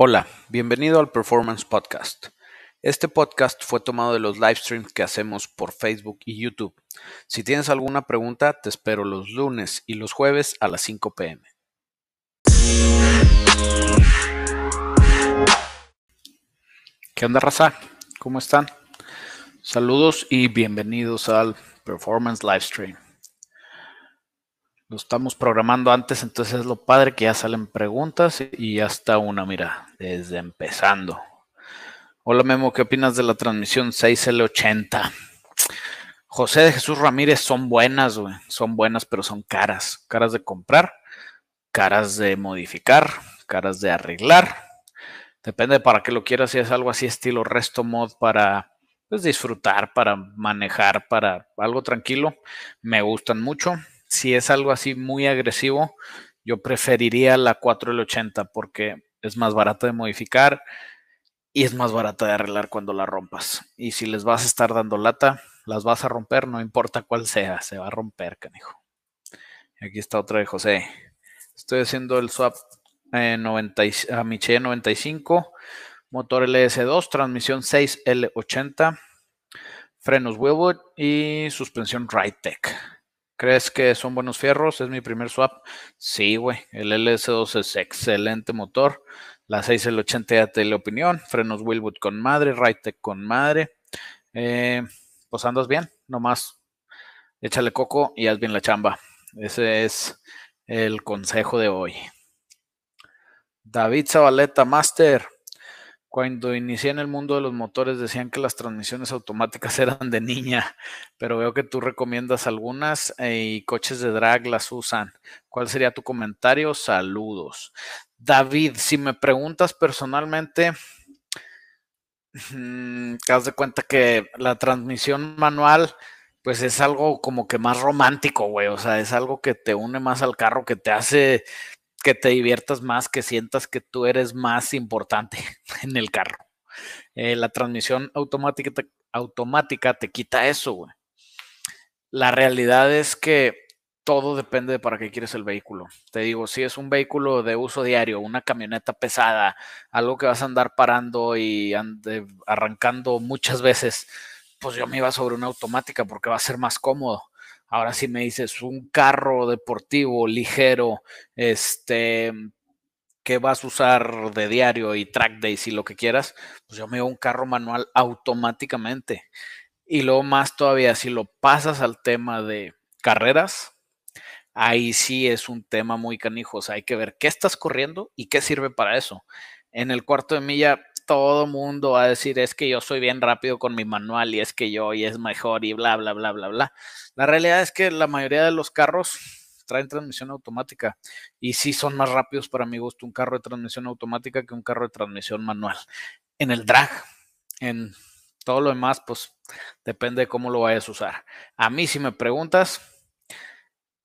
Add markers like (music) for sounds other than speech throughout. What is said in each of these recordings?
Hola, bienvenido al Performance Podcast. Este podcast fue tomado de los live streams que hacemos por Facebook y YouTube. Si tienes alguna pregunta, te espero los lunes y los jueves a las 5 pm. ¿Qué onda, raza? ¿Cómo están? Saludos y bienvenidos al Performance Livestream. Lo estamos programando antes, entonces es lo padre que ya salen preguntas y ya está una, mira, desde empezando. Hola Memo, ¿qué opinas de la transmisión 6L80? José de Jesús Ramírez son buenas. Son buenas, pero son caras. Caras de comprar, caras de modificar, caras de arreglar. Depende para qué lo quieras, si es algo así estilo resto mod para pues, disfrutar, para manejar, para algo tranquilo. Me gustan mucho si es algo así muy agresivo, yo preferiría la 4L80 porque es más barata de modificar y es más barata de arreglar cuando la rompas. Y si les vas a estar dando lata, las vas a romper, no importa cuál sea, se va a romper, canijo. Aquí está otra de José. Estoy haciendo el swap eh, 90, a Miche 95, motor LS2, transmisión 6L80, frenos Willwood y suspensión Ritec. ¿Crees que son buenos fierros? Es mi primer swap. Sí, güey. El LS2 es excelente motor. La 6L80 ya la opinión. Frenos Willwood con madre. Ritec con madre. Eh, pues andas bien. Nomás échale coco y haz bien la chamba. Ese es el consejo de hoy. David Zabaleta, Master. Cuando inicié en el mundo de los motores decían que las transmisiones automáticas (laughs) eran de niña, pero veo que tú recomiendas algunas eh, y coches de drag las usan. ¿Cuál sería tu comentario? Saludos. David, si me preguntas personalmente, mm, te das de cuenta que la transmisión manual pues es algo como que más romántico, güey. O sea, es algo que te une más al carro, que te hace que te diviertas más, que sientas que tú eres más importante (laughs) en el carro. Eh, la transmisión automática te, automática te quita eso, güey. La realidad es que todo depende de para qué quieres el vehículo. Te digo, si es un vehículo de uso diario, una camioneta pesada, algo que vas a andar parando y arrancando muchas veces, pues yo me iba sobre una automática porque va a ser más cómodo. Ahora si me dices un carro deportivo ligero, este, que vas a usar de diario y track days y lo que quieras, pues yo me un carro manual automáticamente. Y luego más todavía, si lo pasas al tema de carreras, ahí sí es un tema muy canijo. O sea, hay que ver qué estás corriendo y qué sirve para eso. En el cuarto de milla, todo mundo va a decir es que yo soy bien rápido con mi manual y es que yo y es mejor y bla, bla, bla, bla, bla. La realidad es que la mayoría de los carros traen transmisión automática y sí son más rápidos para mi gusto un carro de transmisión automática que un carro de transmisión manual. En el drag, en todo lo demás, pues depende de cómo lo vayas a usar. A mí, si me preguntas,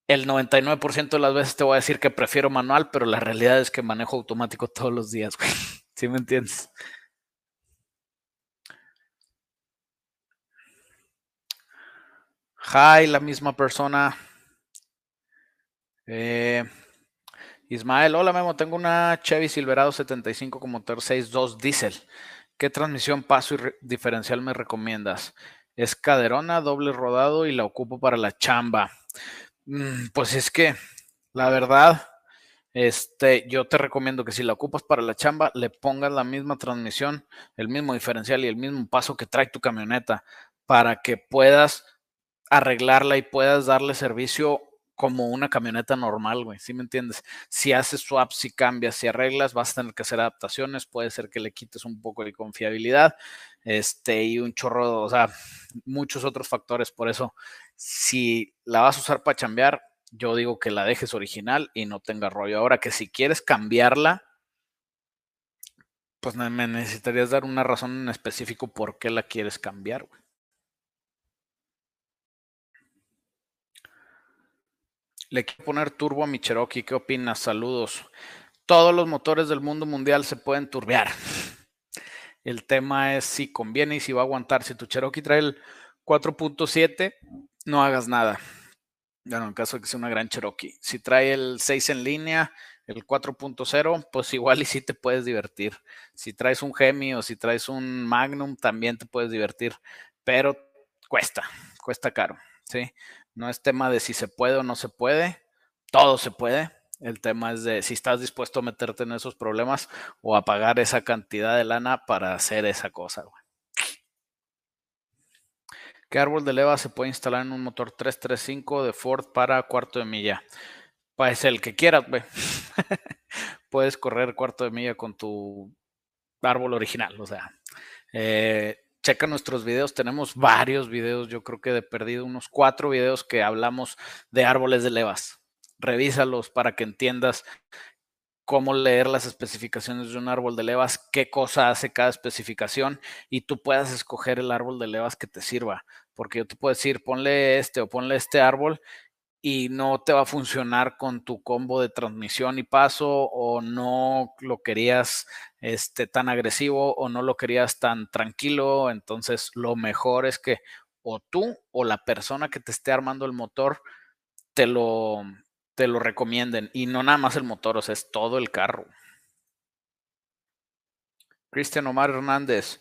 el 99% de las veces te voy a decir que prefiero manual, pero la realidad es que manejo automático todos los días, güey. (laughs) ¿Sí me entiendes? Hi, la misma persona. Eh, Ismael, hola Memo, tengo una Chevy Silverado 75 con motor 6.2 diésel. ¿Qué transmisión paso y diferencial me recomiendas? Es caderona, doble rodado y la ocupo para la chamba. Mm, pues es que, la verdad, este, yo te recomiendo que si la ocupas para la chamba, le pongas la misma transmisión, el mismo diferencial y el mismo paso que trae tu camioneta para que puedas arreglarla y puedas darle servicio como una camioneta normal, güey, ¿sí me entiendes? Si haces swaps, si cambias, si arreglas, vas a tener que hacer adaptaciones, puede ser que le quites un poco de confiabilidad, este, y un chorro, o sea, muchos otros factores, por eso, si la vas a usar para chambear, yo digo que la dejes original y no tenga rollo. Ahora que si quieres cambiarla, pues me necesitarías dar una razón en específico por qué la quieres cambiar. Le quiero poner turbo a mi Cherokee. ¿Qué opinas? Saludos. Todos los motores del mundo mundial se pueden turbear. El tema es si conviene y si va a aguantar. Si tu Cherokee trae el 4.7, no hagas nada. Bueno, en caso de que sea una gran Cherokee. Si trae el 6 en línea, el 4.0, pues igual y sí te puedes divertir. Si traes un Gemi o si traes un Magnum, también te puedes divertir, pero cuesta, cuesta caro, ¿sí? No es tema de si se puede o no se puede, todo se puede. El tema es de si estás dispuesto a meterte en esos problemas o a pagar esa cantidad de lana para hacer esa cosa, güey. ¿Qué árbol de leva se puede instalar en un motor 335 de Ford para cuarto de milla? Pues el que quieras, güey. (laughs) Puedes correr cuarto de milla con tu árbol original, o sea. Eh, checa nuestros videos, tenemos varios videos, yo creo que de perdido unos cuatro videos que hablamos de árboles de levas. Revísalos para que entiendas cómo leer las especificaciones de un árbol de levas, qué cosa hace cada especificación y tú puedas escoger el árbol de levas que te sirva. Porque yo te puedo decir, ponle este o ponle este árbol y no te va a funcionar con tu combo de transmisión y paso o no lo querías este, tan agresivo o no lo querías tan tranquilo. Entonces lo mejor es que o tú o la persona que te esté armando el motor te lo, te lo recomienden. Y no nada más el motor, o sea, es todo el carro. Cristian Omar Hernández,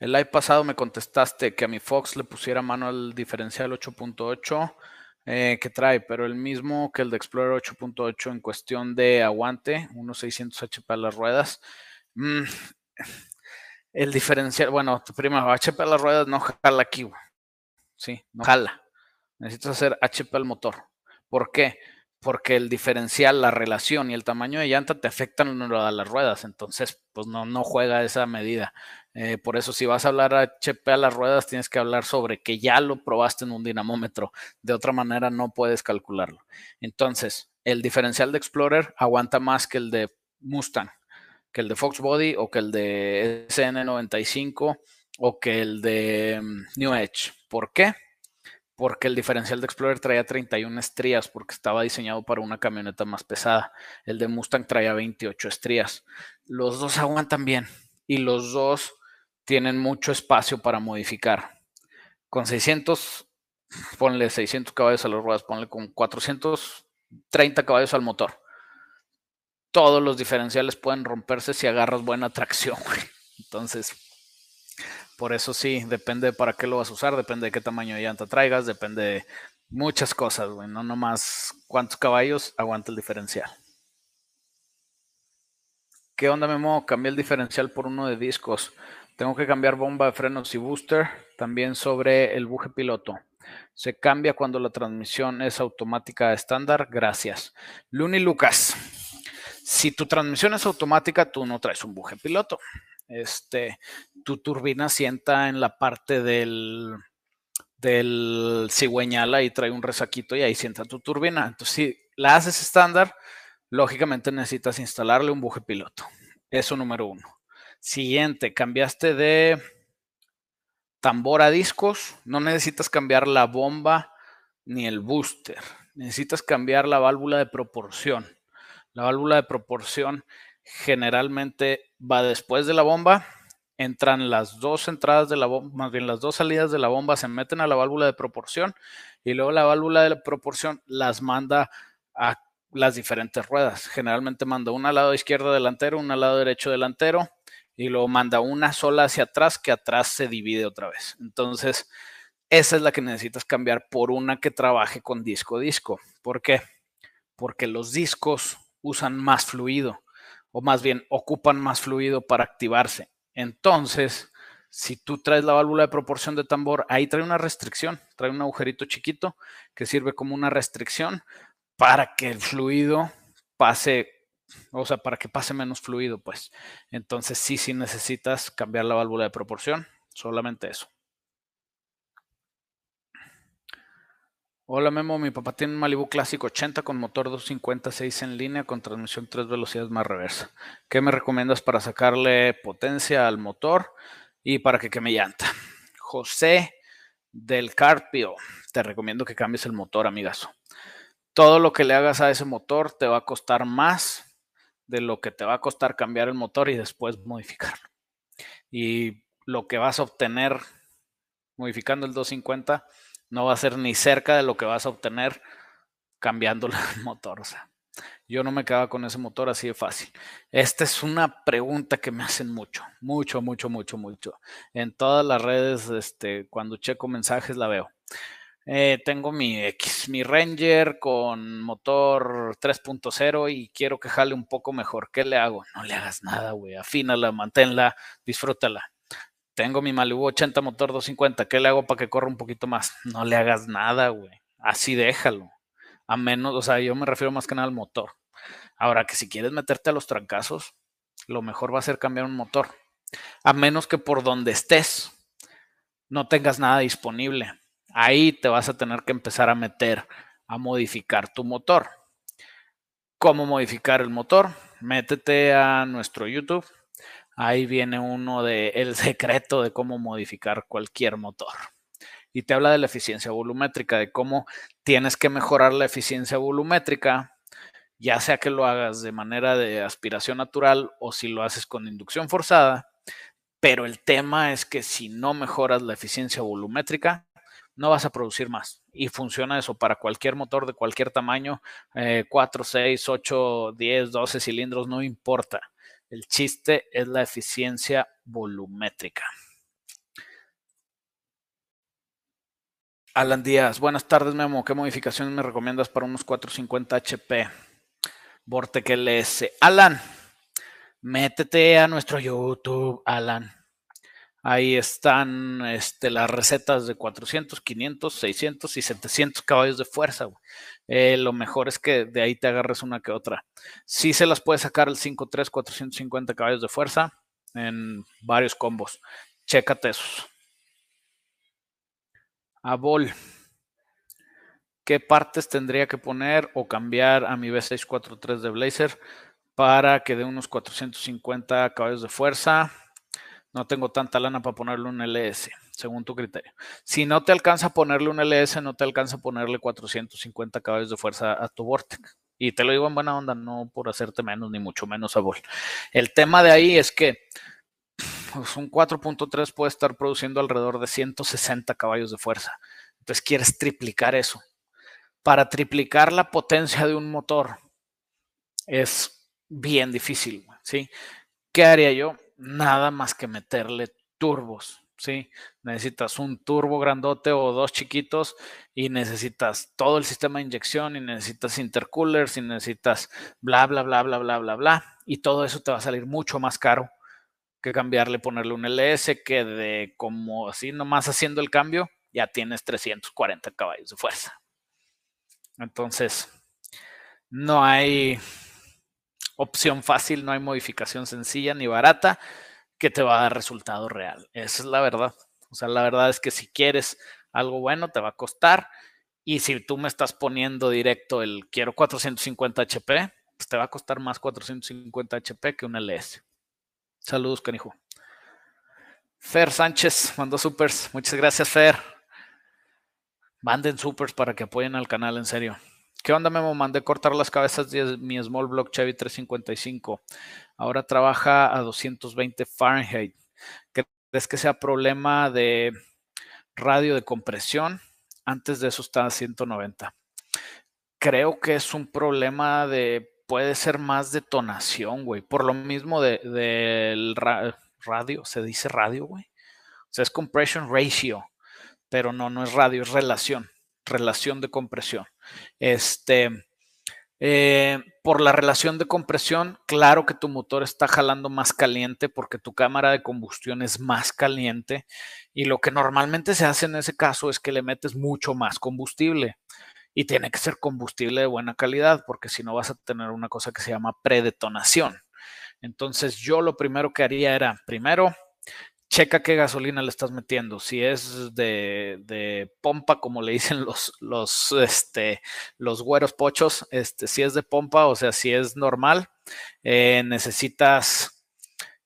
el live pasado me contestaste que a mi Fox le pusiera mano al diferencial 8.8 eh, que trae, pero el mismo que el de Explorer 8.8 en cuestión de aguante, unos 600 HP a las ruedas. Mm, el diferencial, bueno, primero, HP a las ruedas no jala aquí, Sí, no jala. Necesitas hacer HP al motor. ¿Por qué? porque el diferencial, la relación y el tamaño de llanta te afectan a las ruedas, entonces pues no, no juega esa medida. Eh, por eso si vas a hablar HP a las ruedas, tienes que hablar sobre que ya lo probaste en un dinamómetro, de otra manera no puedes calcularlo. Entonces, el diferencial de Explorer aguanta más que el de Mustang, que el de Fox Body o que el de SN95 o que el de mm, New Edge. ¿Por qué? porque el diferencial de Explorer traía 31 estrías porque estaba diseñado para una camioneta más pesada. El de Mustang traía 28 estrías. Los dos aguantan bien y los dos tienen mucho espacio para modificar. Con 600, ponle 600 caballos a las ruedas, ponle con 430 caballos al motor. Todos los diferenciales pueden romperse si agarras buena tracción. (laughs) Entonces, por eso sí, depende de para qué lo vas a usar, depende de qué tamaño de llanta traigas, depende de muchas cosas, güey. No nomás cuántos caballos aguanta el diferencial. ¿Qué onda, Memo? Cambié el diferencial por uno de discos. Tengo que cambiar bomba de frenos y booster. También sobre el buje piloto. Se cambia cuando la transmisión es automática estándar. Gracias. Luni Lucas. Si tu transmisión es automática, tú no traes un buje piloto este, tu turbina sienta en la parte del, del cigüeñal y trae un resaquito y ahí sienta tu turbina. Entonces, si la haces estándar, lógicamente necesitas instalarle un buje piloto. Eso número uno. Siguiente, cambiaste de tambor a discos, no necesitas cambiar la bomba ni el booster. Necesitas cambiar la válvula de proporción. La válvula de proporción generalmente va después de la bomba, entran las dos entradas de la bomba, más bien las dos salidas de la bomba se meten a la válvula de proporción y luego la válvula de proporción las manda a las diferentes ruedas. Generalmente manda una al lado izquierdo delantero, una al lado derecho delantero y luego manda una sola hacia atrás que atrás se divide otra vez. Entonces, esa es la que necesitas cambiar por una que trabaje con disco disco. ¿Por qué? Porque los discos usan más fluido o más bien ocupan más fluido para activarse. Entonces, si tú traes la válvula de proporción de tambor, ahí trae una restricción, trae un agujerito chiquito que sirve como una restricción para que el fluido pase, o sea, para que pase menos fluido, pues. Entonces, sí, sí necesitas cambiar la válvula de proporción, solamente eso. Hola Memo, mi papá tiene un Malibu Clásico 80 con motor 256 en línea con transmisión 3 velocidades más reversa. ¿Qué me recomiendas para sacarle potencia al motor y para que queme llanta? José del Carpio, te recomiendo que cambies el motor, amigazo. Todo lo que le hagas a ese motor te va a costar más de lo que te va a costar cambiar el motor y después modificarlo. Y lo que vas a obtener modificando el 250 no va a ser ni cerca de lo que vas a obtener cambiando (laughs) el motor. O sea, Yo no me quedaba con ese motor así de fácil. Esta es una pregunta que me hacen mucho, mucho, mucho, mucho, mucho. En todas las redes, este, cuando checo mensajes la veo. Eh, tengo mi X, mi Ranger con motor 3.0 y quiero que jale un poco mejor. ¿Qué le hago? No le hagas nada, güey. Afínala, manténla, disfrútala. Tengo mi Malibu 80 motor 250. ¿Qué le hago para que corra un poquito más? No le hagas nada, güey. Así déjalo. A menos, o sea, yo me refiero más que nada al motor. Ahora que si quieres meterte a los trancazos, lo mejor va a ser cambiar un motor. A menos que por donde estés no tengas nada disponible Ahí te vas a tener que empezar a meter a modificar tu motor. ¿Cómo modificar el motor? Métete a nuestro YouTube. Ahí viene uno de el secreto de cómo modificar cualquier motor. Y te habla de la eficiencia volumétrica, de cómo tienes que mejorar la eficiencia volumétrica, ya sea que lo hagas de manera de aspiración natural o si lo haces con inducción forzada. Pero el tema es que si no mejoras la eficiencia volumétrica, no vas a producir más. Y funciona eso para cualquier motor de cualquier tamaño, 4, 6, 8, 10, 12 cilindros, no importa. El chiste es la eficiencia volumétrica. Alan Díaz, buenas tardes Memo, ¿qué modificaciones me recomiendas para unos 450 HP? Vortec LS. Alan, métete a nuestro YouTube, Alan. Ahí están este, las recetas de 400, 500, 600 y 700 caballos de fuerza. Eh, lo mejor es que de ahí te agarres una que otra. Sí se las puede sacar el 5.3, 450 caballos de fuerza en varios combos. Chécate esos. A Bol. ¿Qué partes tendría que poner o cambiar a mi V643 de Blazer para que dé unos 450 caballos de fuerza? No tengo tanta lana para ponerle un LS, según tu criterio. Si no te alcanza a ponerle un LS, no te alcanza a ponerle 450 caballos de fuerza a tu Vortex. Y te lo digo en buena onda, no por hacerte menos, ni mucho menos a Vol. El tema de ahí es que pues, un 4.3 puede estar produciendo alrededor de 160 caballos de fuerza. Entonces quieres triplicar eso. Para triplicar la potencia de un motor es bien difícil, ¿sí? ¿Qué haría yo? Nada más que meterle turbos, ¿sí? Necesitas un turbo grandote o dos chiquitos y necesitas todo el sistema de inyección y necesitas intercoolers y necesitas bla, bla, bla, bla, bla, bla, bla. Y todo eso te va a salir mucho más caro que cambiarle, ponerle un LS que de como así nomás haciendo el cambio ya tienes 340 caballos de fuerza. Entonces, no hay opción fácil, no hay modificación sencilla ni barata que te va a dar resultado real. Esa es la verdad. O sea, la verdad es que si quieres algo bueno, te va a costar. Y si tú me estás poniendo directo el quiero 450 HP, pues te va a costar más 450 HP que un LS. Saludos, canijo. Fer Sánchez mandó supers. Muchas gracias, Fer. Manden supers para que apoyen al canal, en serio. ¿Qué onda, Memo? Mandé cortar las cabezas de mi Small Block Chevy 355. Ahora trabaja a 220 Fahrenheit. ¿Crees que sea problema de radio de compresión? Antes de eso estaba a 190. Creo que es un problema de, puede ser más detonación, güey. Por lo mismo del de, radio, se dice radio, güey. O sea, es compression ratio, pero no, no es radio, es relación relación de compresión. Este, eh, por la relación de compresión, claro que tu motor está jalando más caliente porque tu cámara de combustión es más caliente y lo que normalmente se hace en ese caso es que le metes mucho más combustible y tiene que ser combustible de buena calidad porque si no vas a tener una cosa que se llama predetonación. Entonces yo lo primero que haría era, primero, checa qué gasolina le estás metiendo. Si es de, pompa, como le dicen los, los, este, los güeros pochos, este, si es de pompa, o sea, si es normal, eh, necesitas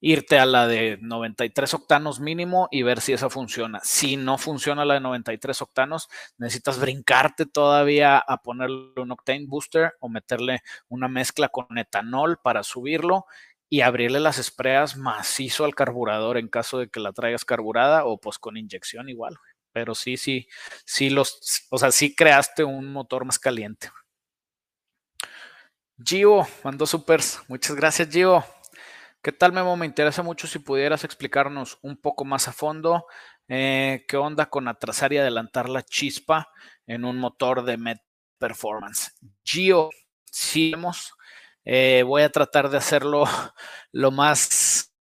irte a la de 93 octanos mínimo y ver si esa funciona. Si no funciona la de 93 octanos, necesitas brincarte todavía a ponerle un octane booster o meterle una mezcla con etanol para subirlo y abrirle las espreas macizo al carburador en caso de que la traigas carburada o pues con inyección igual. Pero sí, sí, sí los, o sea, sí creaste un motor más caliente. Gio mandó supers. Muchas gracias, Gio. ¿Qué tal, Memo? Me interesa mucho si pudieras explicarnos un poco más a fondo eh, qué onda con atrasar y adelantar la chispa en un motor de Met Performance. Gio, sí, eh, voy a tratar de hacerlo (laughs) lo más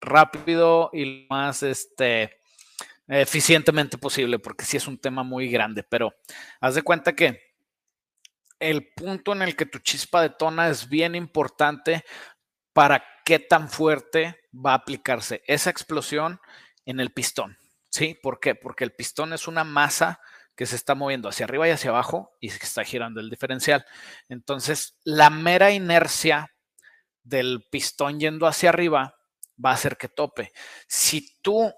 rápido y lo más este, eficientemente posible, porque sí es un tema muy grande, pero haz de cuenta que el punto en el que tu chispa detona es bien importante para qué tan fuerte va a aplicarse esa explosión en el pistón. ¿Sí? ¿Por qué? Porque el pistón es una masa que se está moviendo hacia arriba y hacia abajo y se está girando el diferencial. Entonces, la mera inercia del pistón yendo hacia arriba va a hacer que tope. Si tú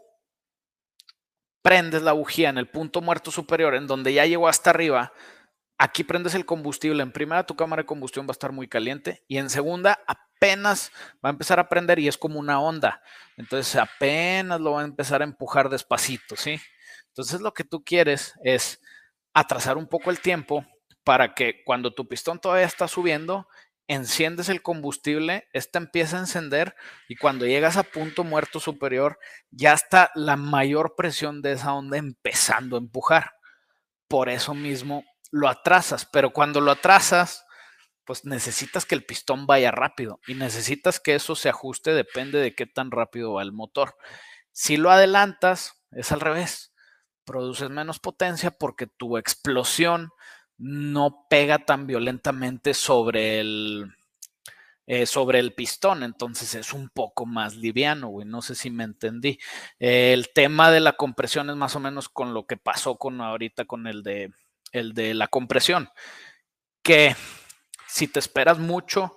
prendes la bujía en el punto muerto superior, en donde ya llegó hasta arriba, aquí prendes el combustible. En primera, tu cámara de combustión va a estar muy caliente y en segunda, apenas va a empezar a prender y es como una onda. Entonces, apenas lo va a empezar a empujar despacito, ¿sí? Entonces, lo que tú quieres es atrasar un poco el tiempo para que cuando tu pistón todavía está subiendo, enciendes el combustible, esta empieza a encender y cuando llegas a punto muerto superior, ya está la mayor presión de esa onda empezando a empujar. Por eso mismo lo atrasas, pero cuando lo atrasas, pues necesitas que el pistón vaya rápido y necesitas que eso se ajuste, depende de qué tan rápido va el motor. Si lo adelantas, es al revés, produces menos potencia porque tu explosión no pega tan violentamente sobre el, eh, sobre el pistón, entonces es un poco más liviano, güey, no sé si me entendí. el tema de la compresión es más o menos con lo que pasó con ahorita con el de el de la compresión, que si te esperas mucho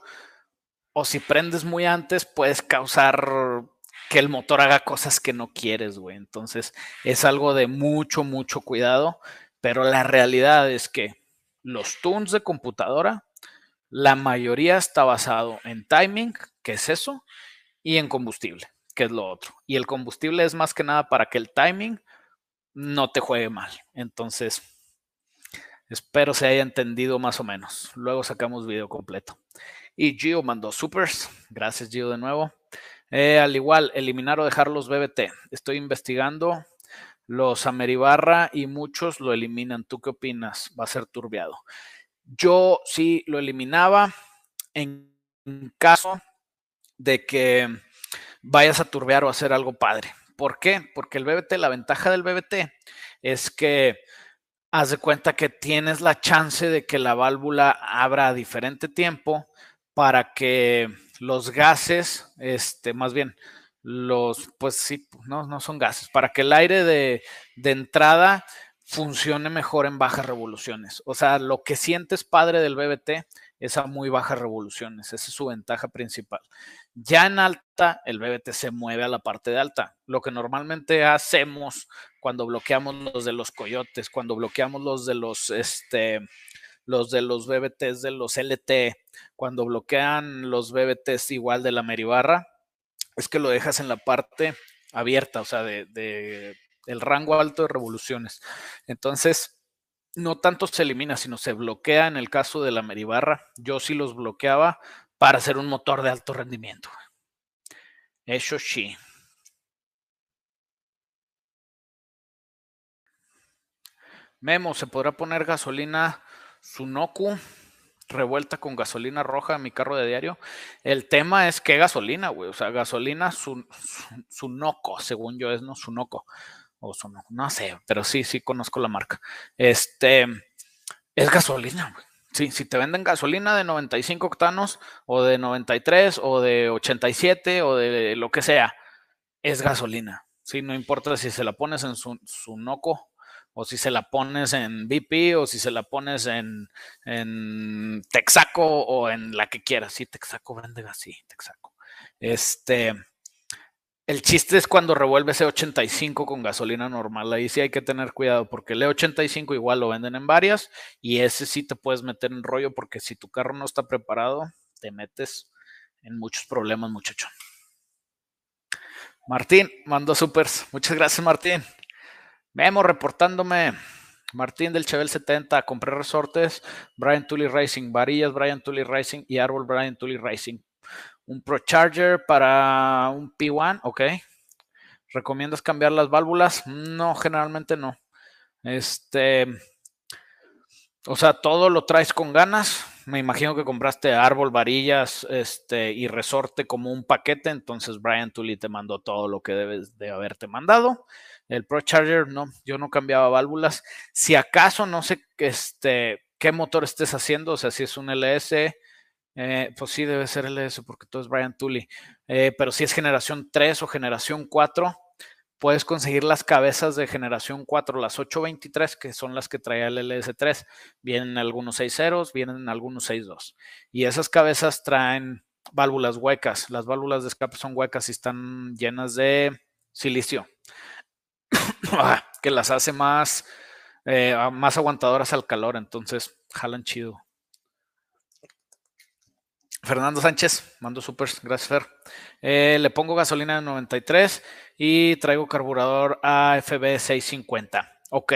o si prendes muy antes, puedes causar que el motor haga cosas que no quieres, güey. Entonces es algo de mucho, mucho cuidado, pero la realidad es que los tunes de computadora, la mayoría está basado en timing, que es eso, y en combustible, que es lo otro. Y el combustible es más que nada para que el timing no te juegue mal. Entonces, Espero se haya entendido más o menos. Luego sacamos video completo. Y Gio mandó supers. Gracias, Gio, de nuevo. Eh, al igual, eliminar o dejar los BBT. Estoy investigando los Ameribarra y muchos lo eliminan. ¿Tú qué opinas? Va a ser turbiado. Yo sí lo eliminaba en caso de que vayas a turbear o hacer algo padre. ¿Por qué? Porque el BBT, la ventaja del BBT es que haz de cuenta que tienes la chance de que la válvula abra a diferente tiempo para que los gases, este, más bien, los, pues sí, no, no son gases, para que el aire de, de entrada funcione mejor en bajas revoluciones. O sea, lo que sientes padre del BBT es a muy bajas revoluciones, esa es su ventaja principal. Ya en alta, el BBT se mueve a la parte de alta. Lo que normalmente hacemos cuando bloqueamos los de los coyotes, cuando bloqueamos los de los, este, los de los BBTs de los LT, cuando bloquean los BBTs igual de la Meribarra, es que lo dejas en la parte abierta, o sea, de, de el rango alto de revoluciones. Entonces, no tanto se elimina, sino se bloquea en el caso de la Meribarra. Yo sí los bloqueaba para hacer un motor de alto rendimiento. Eso sí. Memo, ¿se podrá poner gasolina Sunoku revuelta con gasolina roja a mi carro de diario? El tema es que gasolina, güey. O sea, gasolina Sunoco, según yo es, ¿no? Sunoco. O Sunoco, no sé, pero sí, sí conozco la marca. Este, es gasolina, güey. Sí, si te venden gasolina de 95 octanos o de 93 o de 87 o de lo que sea, es gasolina. Sí, no importa si se la pones en su, su noco o si se la pones en BP o si se la pones en, en Texaco o en la que quieras. Sí, Texaco vende así, Texaco. Este, el chiste es cuando revuelves E85 con gasolina normal. Ahí sí hay que tener cuidado porque el E85 igual lo venden en varias y ese sí te puedes meter en rollo porque si tu carro no está preparado, te metes en muchos problemas, muchacho. Martín mandó supers. Muchas gracias, Martín. Memo reportándome. Martín del Chevel 70, compré resortes, Brian Tully Racing, varillas Brian Tully Racing y árbol Brian Tully Racing. Un Pro Charger para un P1, ok. ¿Recomiendas cambiar las válvulas? No, generalmente no. Este, o sea, todo lo traes con ganas. Me imagino que compraste árbol, varillas, este, y resorte como un paquete. Entonces Brian Tully te mandó todo lo que debes de haberte mandado. El Pro Charger, no, yo no cambiaba válvulas. Si acaso, no sé este, qué motor estés haciendo, o sea, si es un LS, eh, pues sí debe ser LS porque todo es Brian Tully. Eh, pero si es generación 3 o generación 4, puedes conseguir las cabezas de generación 4, las 823, que son las que trae el LS3. Vienen algunos 6 ceros, vienen algunos 6 2. Y esas cabezas traen válvulas huecas. Las válvulas de escape son huecas y están llenas de silicio. Ah, que las hace más, eh, más aguantadoras al calor, entonces jalan chido. Fernando Sánchez, mando super, gracias Fer. Eh, le pongo gasolina de 93 y traigo carburador AFB 650. Ok,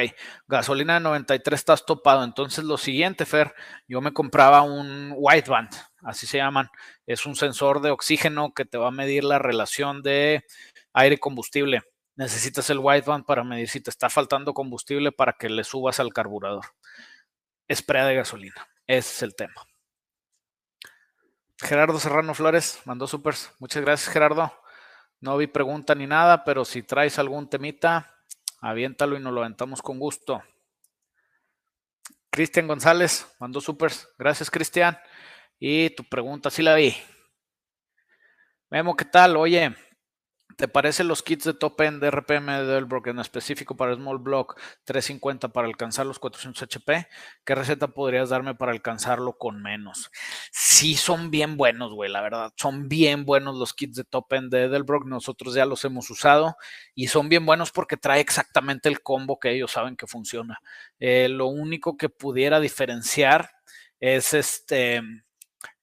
gasolina de 93 estás topado. Entonces lo siguiente, Fer, yo me compraba un wideband, así se llaman. Es un sensor de oxígeno que te va a medir la relación de aire-combustible necesitas el wideband para medir si te está faltando combustible para que le subas al carburador. Esprea de gasolina. Ese es el tema. Gerardo Serrano Flores mandó supers. Muchas gracias, Gerardo. No vi pregunta ni nada, pero si traes algún temita, aviéntalo y nos lo aventamos con gusto. Cristian González mandó supers. Gracias, Cristian. Y tu pregunta sí la vi. Memo, ¿qué tal? Oye, ¿Te parecen los kits de top end de RPM de Delbrook en específico para Small Block 350 para alcanzar los 400 HP? ¿Qué receta podrías darme para alcanzarlo con menos? Sí, son bien buenos, güey, la verdad. Son bien buenos los kits de top end de Edelbrock. Nosotros ya los hemos usado y son bien buenos porque trae exactamente el combo que ellos saben que funciona. Eh, lo único que pudiera diferenciar es este.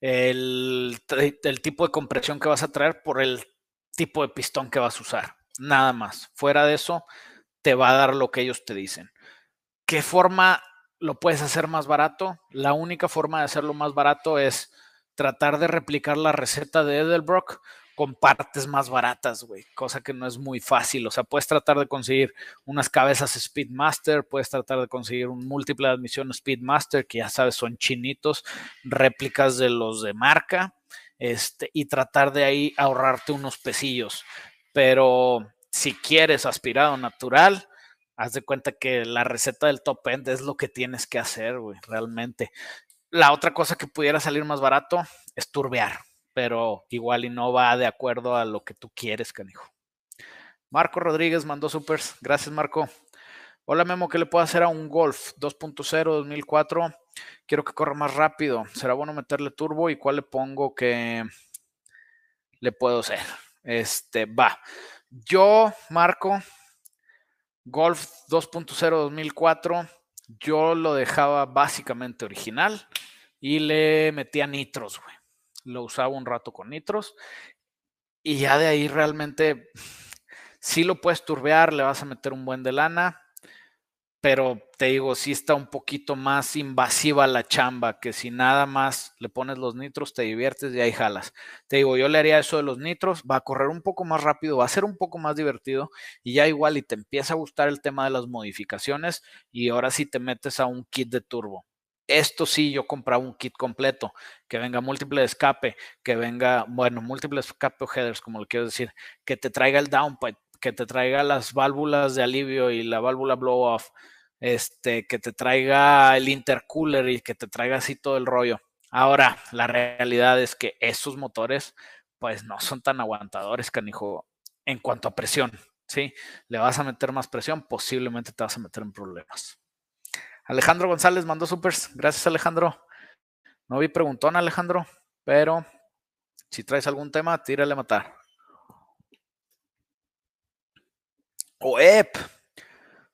El tipo de compresión que vas a traer por el tipo de pistón que vas a usar. Nada más. Fuera de eso, te va a dar lo que ellos te dicen. ¿Qué forma lo puedes hacer más barato? La única forma de hacerlo más barato es tratar de replicar la receta de Edelbrock con partes más baratas, güey, cosa que no es muy fácil. O sea, puedes tratar de conseguir unas cabezas Speedmaster, puedes tratar de conseguir un múltiple de admisión Speedmaster, que ya sabes, son chinitos, réplicas de los de marca, este, y tratar de ahí ahorrarte unos pesillos. Pero si quieres aspirado natural, haz de cuenta que la receta del top end es lo que tienes que hacer, güey, realmente. La otra cosa que pudiera salir más barato es turbear, pero igual y no va de acuerdo a lo que tú quieres, canijo. Marco Rodríguez mandó supers. Gracias, Marco. Hola, Memo, ¿qué le puedo hacer a un Golf 2.0 2004? quiero que corra más rápido. ¿Será bueno meterle turbo? ¿Y cuál le pongo que le puedo hacer? Este, va. Yo, Marco, Golf 2.0 2004, yo lo dejaba básicamente original y le metía nitros, güey. Lo usaba un rato con nitros y ya de ahí realmente sí lo puedes turbear, le vas a meter un buen de lana pero te digo, sí está un poquito más invasiva la chamba, que si nada más le pones los nitros, te diviertes y ahí jalas. Te digo, yo le haría eso de los nitros, va a correr un poco más rápido, va a ser un poco más divertido y ya igual y te empieza a gustar el tema de las modificaciones y ahora sí te metes a un kit de turbo. Esto sí, yo compraba un kit completo, que venga múltiple de escape, que venga, bueno, múltiple escape o headers, como lo quiero decir, que te traiga el downpipe, que te traiga las válvulas de alivio y la válvula blow off, este, que te traiga el intercooler y que te traiga así todo el rollo. Ahora, la realidad es que esos motores, pues no son tan aguantadores, canijo, en cuanto a presión, ¿sí? Le vas a meter más presión, posiblemente te vas a meter en problemas. Alejandro González mandó supers. Gracias, Alejandro. No vi preguntón, Alejandro, pero si traes algún tema, tírale a matar. OEP.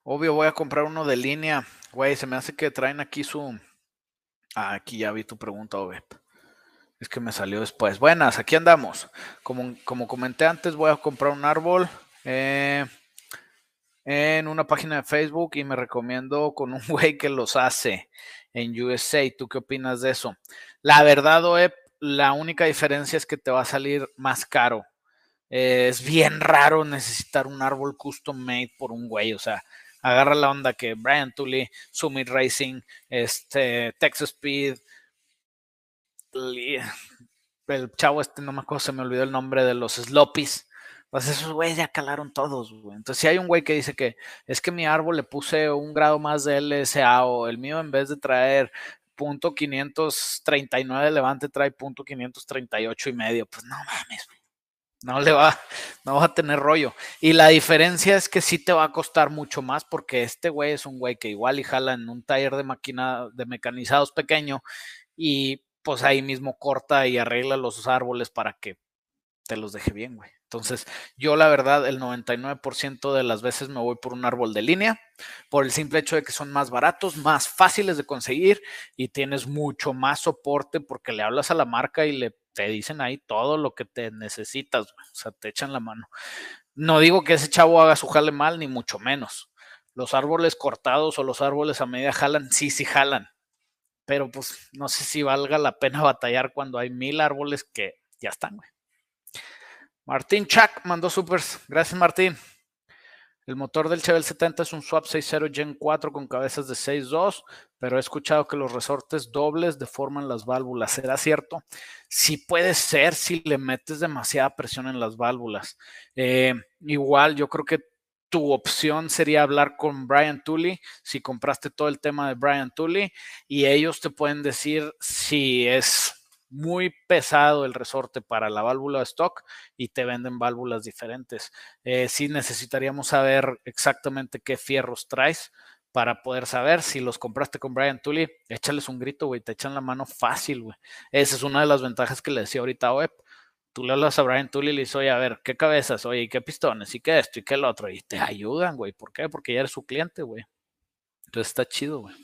Obvio, voy a comprar uno de línea. Güey, se me hace que traen aquí su. Ah, aquí ya vi tu pregunta, OEP. Es que me salió después. Buenas, aquí andamos. Como, como comenté antes, voy a comprar un árbol. Eh, en una página de Facebook y me recomiendo con un (laughs) güey que los hace en USA. ¿Tú qué opinas de eso? La verdad, Oep, la única diferencia es que te va a salir más caro. Es bien raro necesitar un árbol custom made por un güey, o sea, agarra la onda que Brian Tully, Summit Racing, este, Texas Speed, el chavo este, no me acuerdo, se me olvidó el nombre de los Sloppies. Pues esos güeyes ya calaron todos, güey. Entonces, si hay un güey que dice que es que mi árbol le puse un grado más de LSA o el mío en vez de traer punto 539 de levante trae punto 538 y medio, pues no mames, güey. No le va, no va a tener rollo. Y la diferencia es que sí te va a costar mucho más porque este güey es un güey que igual y jala en un taller de máquina de mecanizados pequeño y pues ahí mismo corta y arregla los árboles para que te los deje bien, güey. Entonces, yo la verdad, el 99% de las veces me voy por un árbol de línea, por el simple hecho de que son más baratos, más fáciles de conseguir y tienes mucho más soporte porque le hablas a la marca y le te dicen ahí todo lo que te necesitas, o sea, te echan la mano. No digo que ese chavo haga su jale mal, ni mucho menos. Los árboles cortados o los árboles a media jalan, sí, sí jalan pero pues no sé si valga la pena (laughs) batallar cuando hay mil árboles que ya están, güey. Martín Chak mandó supers. Gracias, Martín. El motor del Chevelle 70 es un Swap 6.0 Gen 4 con cabezas de 6.2, pero he escuchado que los resortes dobles deforman las válvulas. ¿Será cierto? Sí puede ser si le metes demasiada presión en las válvulas. Eh, igual, yo creo que tu opción sería hablar con Brian Tully, si compraste todo el tema de Brian Tully, y ellos te pueden decir si es muy pesado el resorte para la válvula de stock y te venden válvulas diferentes. Eh, sí necesitaríamos saber exactamente qué fierros traes para poder saber si los compraste con Brian Tully, échales un grito, güey, te echan la mano fácil, güey. Esa es una de las ventajas que le decía ahorita a Web tú le hablas a Brian Tully y le dices, oye, a ver, ¿qué cabezas? Oye, ¿y qué pistones? ¿Y qué esto? ¿Y qué el otro? Y te ayudan, güey. ¿Por qué? Porque ya eres su cliente, güey. Entonces está chido, güey.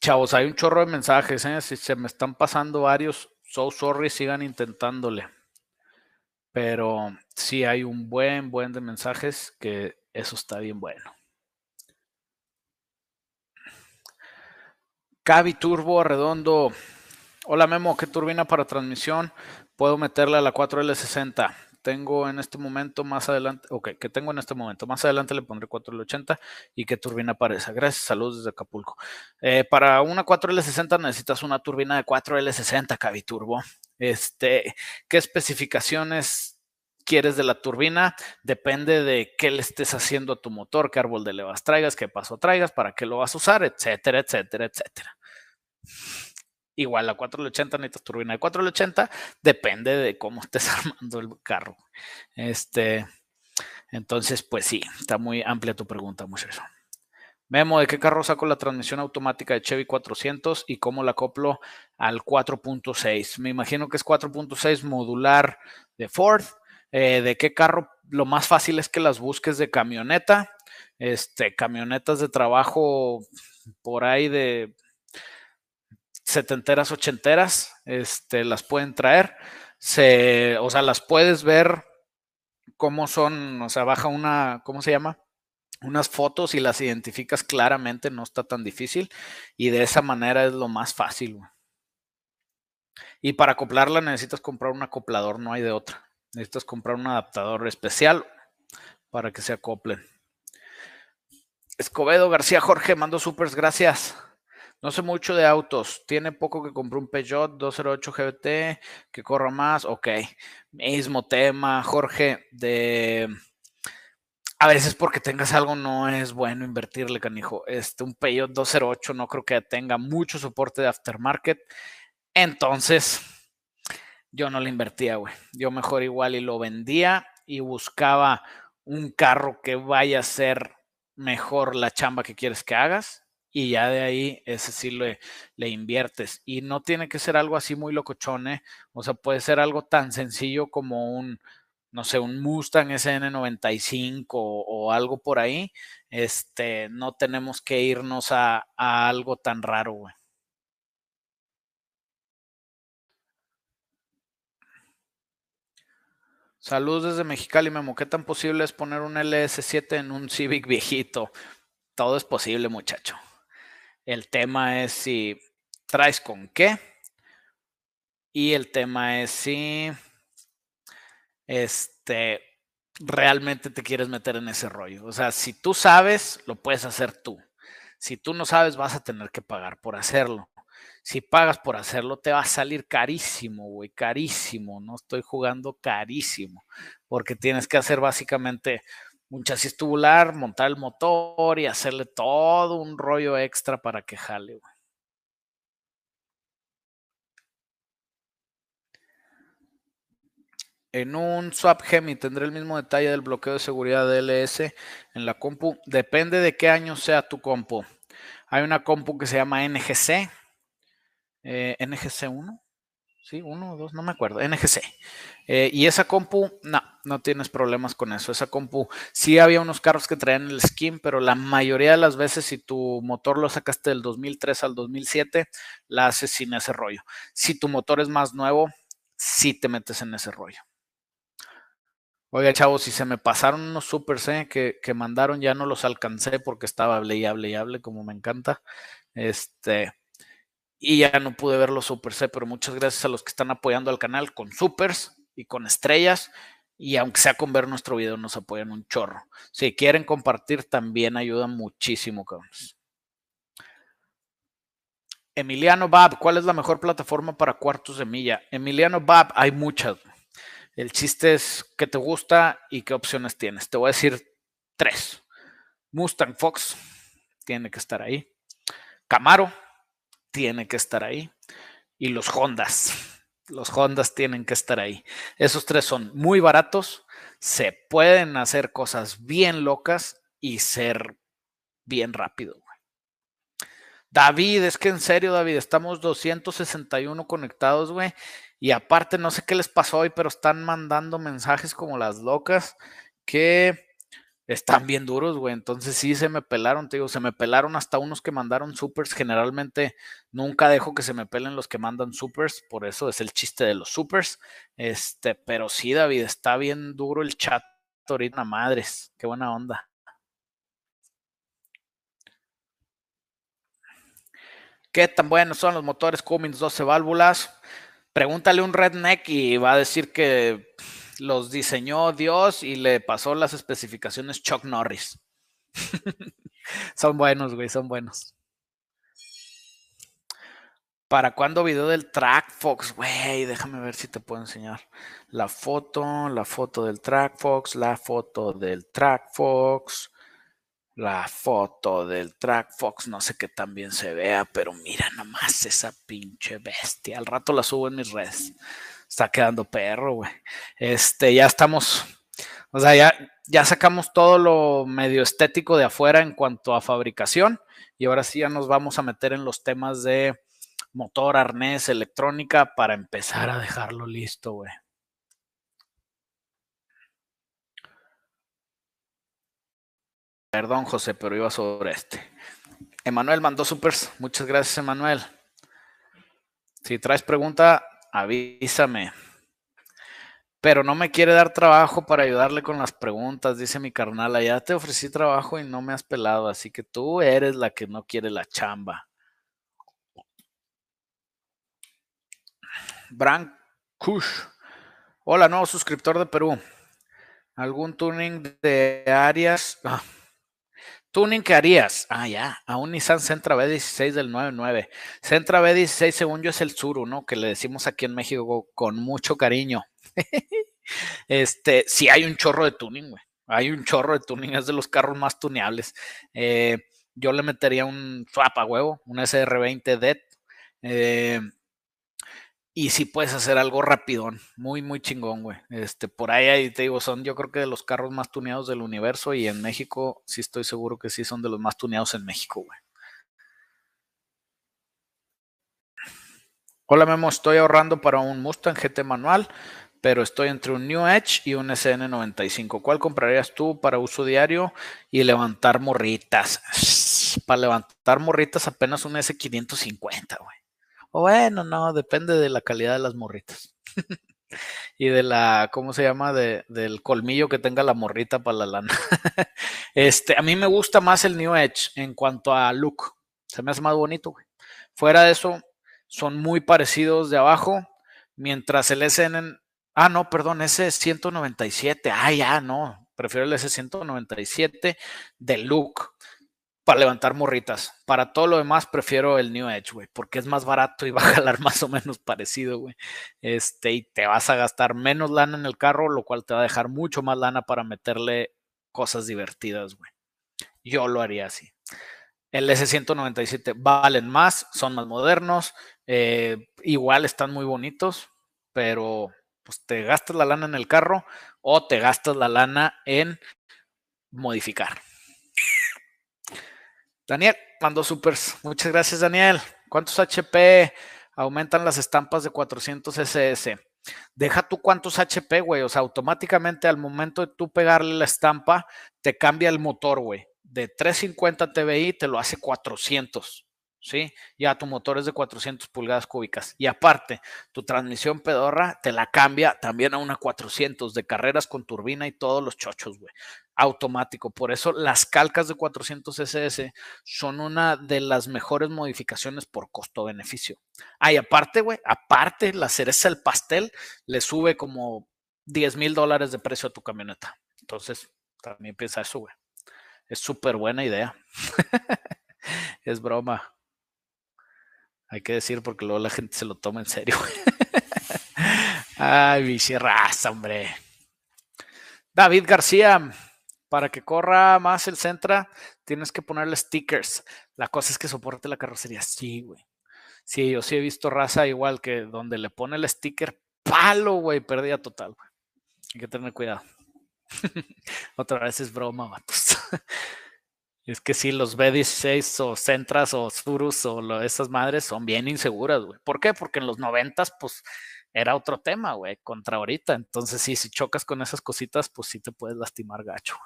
Chavos, hay un chorro de mensajes, ¿eh? Si se me están pasando varios, so sorry, sigan intentándole. Pero sí hay un buen, buen de mensajes que eso está bien bueno. Cavi Turbo Redondo, Hola Memo, ¿qué turbina para transmisión puedo meterle a la 4L60? Tengo en este momento, más adelante, ok, que tengo en este momento, más adelante le pondré 4L80 y qué turbina esa. Gracias, saludos desde Acapulco. Eh, para una 4L60 necesitas una turbina de 4L60 Caviturbo. Este, ¿qué especificaciones quieres de la turbina? Depende de qué le estés haciendo a tu motor, qué árbol de levas traigas, qué paso traigas, para qué lo vas a usar, etcétera, etcétera, etcétera. Igual la 480 necesitas turbina de 480, depende de cómo (laughs) estés armando el carro. Este, entonces, pues sí, está muy amplia tu pregunta, muchacho. Memo, ¿de qué carro saco la transmisión automática de Chevy 400 y cómo la acoplo al 4.6? Me imagino que es 4.6 modular de Ford. Eh, ¿De qué carro? Lo más fácil es que las busques de camioneta. Este, camionetas de trabajo por ahí de setenteras, ochenteras, este, las pueden traer. Se, o sea, las puedes ver cómo son, o sea, baja una, ¿cómo se llama? Unas fotos y las identificas claramente, no está tan difícil. Y de esa manera es lo más fácil. Y para acoplarla necesitas comprar un acoplador, no hay de otra. Necesitas comprar un adaptador especial para que se acoplen. Escobedo García Jorge, mando supers, gracias. No sé mucho de autos. Tiene poco que compré un Peugeot 208 GBT que corra más. Ok. Mismo tema, Jorge, de... A veces porque tengas algo no es bueno invertirle, canijo. Este, un Peugeot 208 no creo que tenga mucho soporte de aftermarket. Entonces, yo no le invertía, güey. Yo mejor igual y lo vendía y buscaba un carro que vaya a ser mejor la chamba que quieres que hagas y ya de ahí ese sí le, le, inviertes. Y no tiene que ser algo así muy locochone, o sea, puede ser algo tan sencillo como un, no sé, un Mustang SN95 o, o algo por ahí. Este, no tenemos que irnos a, a algo tan raro, güey. Saludos desde Mexicali, Memo. ¿Qué tan posible es poner un LS7 en un Civic viejito? Todo es posible, muchacho. El tema es si traes con qué. Y el tema es si este, realmente te quieres meter en ese rollo. O sea, si tú sabes, lo puedes hacer tú. Si tú no sabes, vas a tener que pagar por hacerlo. Si pagas por hacerlo, te va a salir carísimo, güey, carísimo. No estoy jugando carísimo, porque tienes que hacer básicamente un chasis tubular, montar el motor y hacerle todo un rollo extra para que jale. En un swap Gemi tendré el mismo detalle del bloqueo de seguridad de LS en la compu. Depende de qué año sea tu compu. Hay una compu que se llama NGC. Eh, NGC 1. Sí, 1 o 2, no me acuerdo. NGC. Eh, y esa compu, no, no tienes problemas con eso. Esa compu, sí había unos carros que traían el skin, pero la mayoría de las veces, si tu motor lo sacaste del 2003 al 2007, la haces sin ese rollo. Si tu motor es más nuevo, sí te metes en ese rollo. Oiga, chavos, si se me pasaron unos supers eh, que, que, mandaron, ya no los alcancé porque estaba hable y hable y hable, como me encanta. Este, y ya no pude ver los supers, eh, pero muchas gracias a los que están apoyando al canal con supers y con estrellas. Y aunque sea con ver nuestro video, nos apoyan un chorro. Si quieren compartir, también ayuda muchísimo, cabrones. Emiliano Bab, ¿cuál es la mejor plataforma para cuartos de milla? Emiliano Bab, hay muchas. El chiste es qué te gusta y qué opciones tienes. Te voy a decir tres. Mustang Fox tiene que estar ahí. Camaro tiene que estar ahí. Y los Hondas. (laughs) Los Hondas tienen que estar ahí. Esos tres son muy baratos. Se pueden hacer cosas bien locas y ser bien rápido. David, es que en serio, David, estamos 261 conectados, güey. Y aparte, no sé qué les pasó hoy, pero están mandando mensajes como las locas que están bien duros, güey. Entonces sí se me pelaron, te digo, se me pelaron hasta unos que mandaron supers. Generalmente nunca dejo que se me pelen los que mandan supers, por eso es el chiste de los supers. Este, pero sí, David, está bien duro el chat ahorita, madres. Qué buena onda. ¿Qué tan buenos son los motores Cummins 12 válvulas? Pregúntale un redneck y va a decir que los diseñó Dios y le pasó las especificaciones Chuck Norris. (laughs) son buenos, güey, son buenos. ¿Para cuándo video del Track Fox? Güey, déjame ver si te puedo enseñar. La foto, la foto del Track Fox, la foto del Track Fox la foto del Track Fox, no sé qué tan bien se vea, pero mira nomás esa pinche bestia. Al rato la subo en mis redes. Está quedando perro, güey. Este, ya estamos, o sea, ya, ya sacamos todo lo medio estético de afuera en cuanto a fabricación y ahora sí ya nos vamos a meter en los temas de motor, arnés, electrónica para empezar a dejarlo listo, güey. Perdón, José, pero iba sobre este. Emanuel mandó supers. Muchas gracias, Emanuel. Si traes pregunta, avísame. Pero no me quiere dar trabajo para ayudarle con las preguntas, dice mi carnal. Ya te ofrecí trabajo y no me has pelado, así que tú eres la que no quiere la chamba. Bran Kush. Hola, nuevo suscriptor de Perú. ¿Algún tuning de áreas? Ah, Tuning que harías. Ah, ya, a un Nissan Sentra B16 del 99. Sentra B16, según yo, es el Suru, ¿no? Que le decimos aquí en México con mucho cariño. (laughs) este, sí hay un chorro de tuning, güey. Hay un chorro de tuning, es de los carros más tuneables. Eh, yo le metería un swap a huevo, un SR20 DET. Eh, y si puedes hacer algo rapidón, muy, muy chingón, güey. Este, por ahí, ahí te digo, son yo creo que de los carros más tuneados del universo y en México sí estoy seguro que sí son de los más tuneados en México, güey. Hola Memo, estoy ahorrando para un Mustang GT manual, pero estoy entre un New Edge y un SN95. ¿Cuál comprarías tú para uso diario y levantar morritas? Para levantar morritas apenas un S550, güey. O bueno, no, depende de la calidad de las morritas. (laughs) y de la, ¿cómo se llama? De, del colmillo que tenga la morrita para la lana. (laughs) este, a mí me gusta más el New Edge en cuanto a look. Se me hace más bonito, güey. Fuera de eso, son muy parecidos de abajo, mientras el SN, ah, no, perdón, ese es 197, ah, ya, no, prefiero el S197 de look para levantar morritas. Para todo lo demás prefiero el New Edge, güey, porque es más barato y va a jalar (laughs) más o menos parecido, güey. Este, y te vas a gastar menos lana en el carro, lo cual te va a dejar mucho más lana para meterle cosas divertidas, güey. Yo lo haría así. El S197 valen más, son más modernos, eh, igual están muy bonitos, pero pues te gastas la lana en el carro o te gastas la lana en modificar. Daniel mandó supers. Muchas gracias, Daniel. ¿Cuántos HP aumentan las estampas de 400 SS? Deja tú cuántos HP, güey. O sea, automáticamente al momento de tú pegarle la estampa, te cambia el motor, güey. De 350 TBI te lo hace 400. ¿sí? Ya tu motor es de 400 pulgadas cúbicas. Y aparte, tu transmisión pedorra te la cambia también a una 400 de carreras con turbina y todos los chochos, güey. Automático. Por eso las calcas de 400 SS son una de las mejores modificaciones por costo-beneficio. Ah, aparte, güey, aparte, la cereza del pastel le sube como 10 mil dólares de precio a tu camioneta. Entonces, también piensa eso, güey. Es súper buena idea. (laughs) es broma. Hay que decir porque luego la gente se lo toma en serio. (laughs) Ay, bicharraza, hombre. David García, para que corra más el Centra, tienes que ponerle stickers. La cosa es que soporte la carrocería. Sí, güey. Sí, yo sí he visto raza igual que donde le pone el sticker, palo, güey, perdía total, güey. Hay que tener cuidado. (laughs) Otra vez es broma, vatos. (laughs) Es que sí, los B16 o Centras o Surus o esas madres son bien inseguras, güey. ¿Por qué? Porque en los noventas, pues, era otro tema, güey, contra ahorita. Entonces, sí, si chocas con esas cositas, pues sí te puedes lastimar gacho.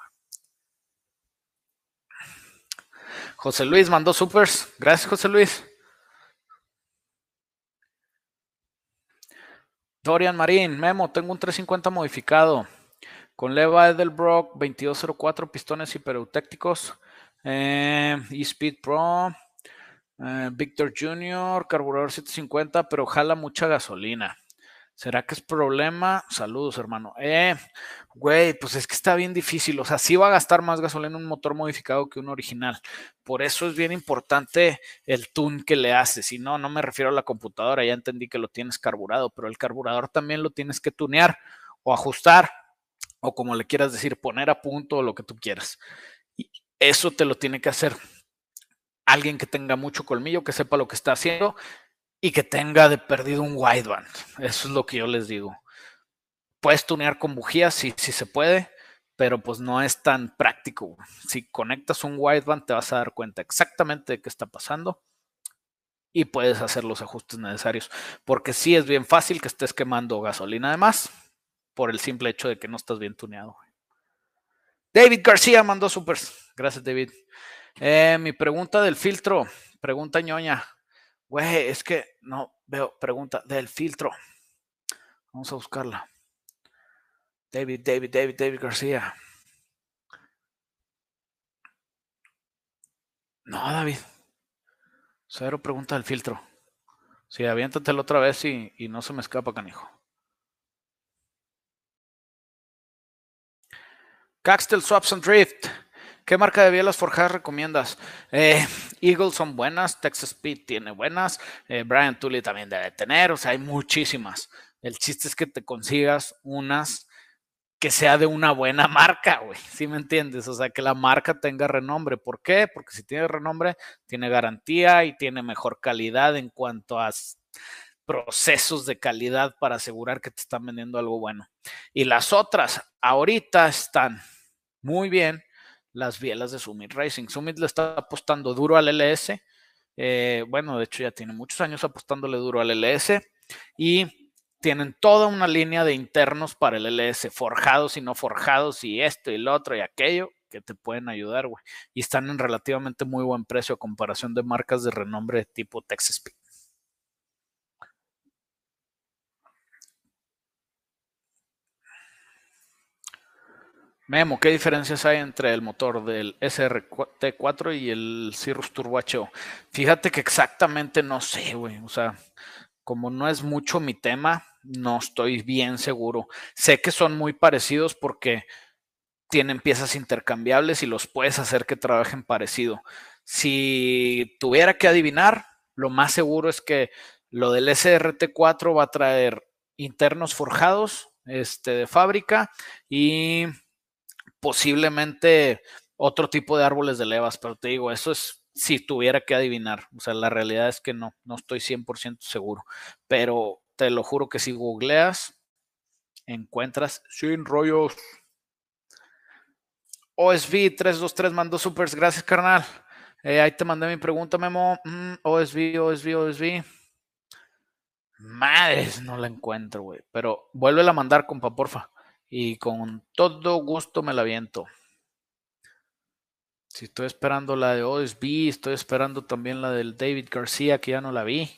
José Luis mandó supers. Gracias, José Luis. Dorian Marín, Memo, tengo un 350 modificado con leva Edelbrock 2204 pistones hipereutécticos eh, eSpeed Pro, eh, Victor Jr., carburador 750, pero jala mucha gasolina. ¿Será que es problema? Saludos, hermano. Eh, güey, pues es que está bien difícil. O sea, sí va a gastar más gasolina un motor modificado que un original. Por eso es bien importante el tune que le haces. Si no, no me refiero a la computadora. Ya entendí que lo tienes carburado, pero el carburador también lo tienes que tunear o ajustar o como le quieras decir, poner a punto lo que tú quieras. Eso te lo tiene que hacer alguien que tenga mucho colmillo, que sepa lo que está haciendo y que tenga de perdido un wideband. Eso es lo que yo les digo. Puedes tunear con bujías, sí, sí se puede, pero pues no es tan práctico. Si conectas un wideband te vas a dar cuenta exactamente de qué está pasando y puedes hacer los ajustes necesarios. Porque sí es bien fácil que estés quemando gasolina además por el simple hecho de que no estás bien tuneado. David García mandó supers. Gracias, David. Eh, mi pregunta del filtro. Pregunta ñoña. Güey, es que no veo pregunta del filtro. Vamos a buscarla. David, David, David, David García. No, David. Cero pregunta del filtro. Sí, aviéntatelo otra vez y, y no se me escapa, canijo. Caxtel Swaps and Drift. ¿Qué marca de bielas forjadas recomiendas? Eh, Eagle son buenas, Texas Speed tiene buenas, eh, Brian Tully también debe tener, o sea, hay muchísimas. El chiste es que te consigas unas que sea de una buena (laughs) marca, güey, ¿sí me entiendes? O sea, que la marca tenga renombre. ¿Por qué? Porque si tiene renombre, tiene garantía y tiene mejor calidad en cuanto a procesos de calidad para asegurar que te están vendiendo algo bueno. Y las otras, ahorita están muy bien las bielas de Summit Racing. Summit le está apostando duro al LS. Eh, bueno, de hecho ya tiene muchos años apostándole duro al LS y tienen toda una línea de internos para el LS, forjados y no forjados y esto y lo otro y aquello que te pueden ayudar, güey. Y están en relativamente muy buen precio a comparación de marcas de renombre tipo Texas Speed. Memo, ¿qué diferencias hay entre el motor del SRT4 y el Cirrus Turbo HO? Fíjate que exactamente no sé, güey. O sea, como no es mucho mi tema, no estoy bien seguro. Sé que son muy parecidos porque tienen piezas intercambiables y los puedes hacer que trabajen parecido. Si tuviera que adivinar, lo más seguro es que lo del SRT4 va a traer internos forjados este, de fábrica y posiblemente otro tipo de árboles de levas, pero te digo, eso es si tuviera que adivinar. O sea, la realidad es que no, no estoy 100% seguro, pero te lo juro que si googleas, encuentras sin rollos. OSV 323 mandó supers, gracias carnal. Eh, ahí te mandé mi pregunta, Memo. Mm, OSV, OSV, OSV. Madres, no la encuentro, güey. Pero vuelve a mandar, compa, porfa. Y con todo gusto me la viento. Si estoy esperando la de OSB, estoy esperando también la del David García, que ya no la vi.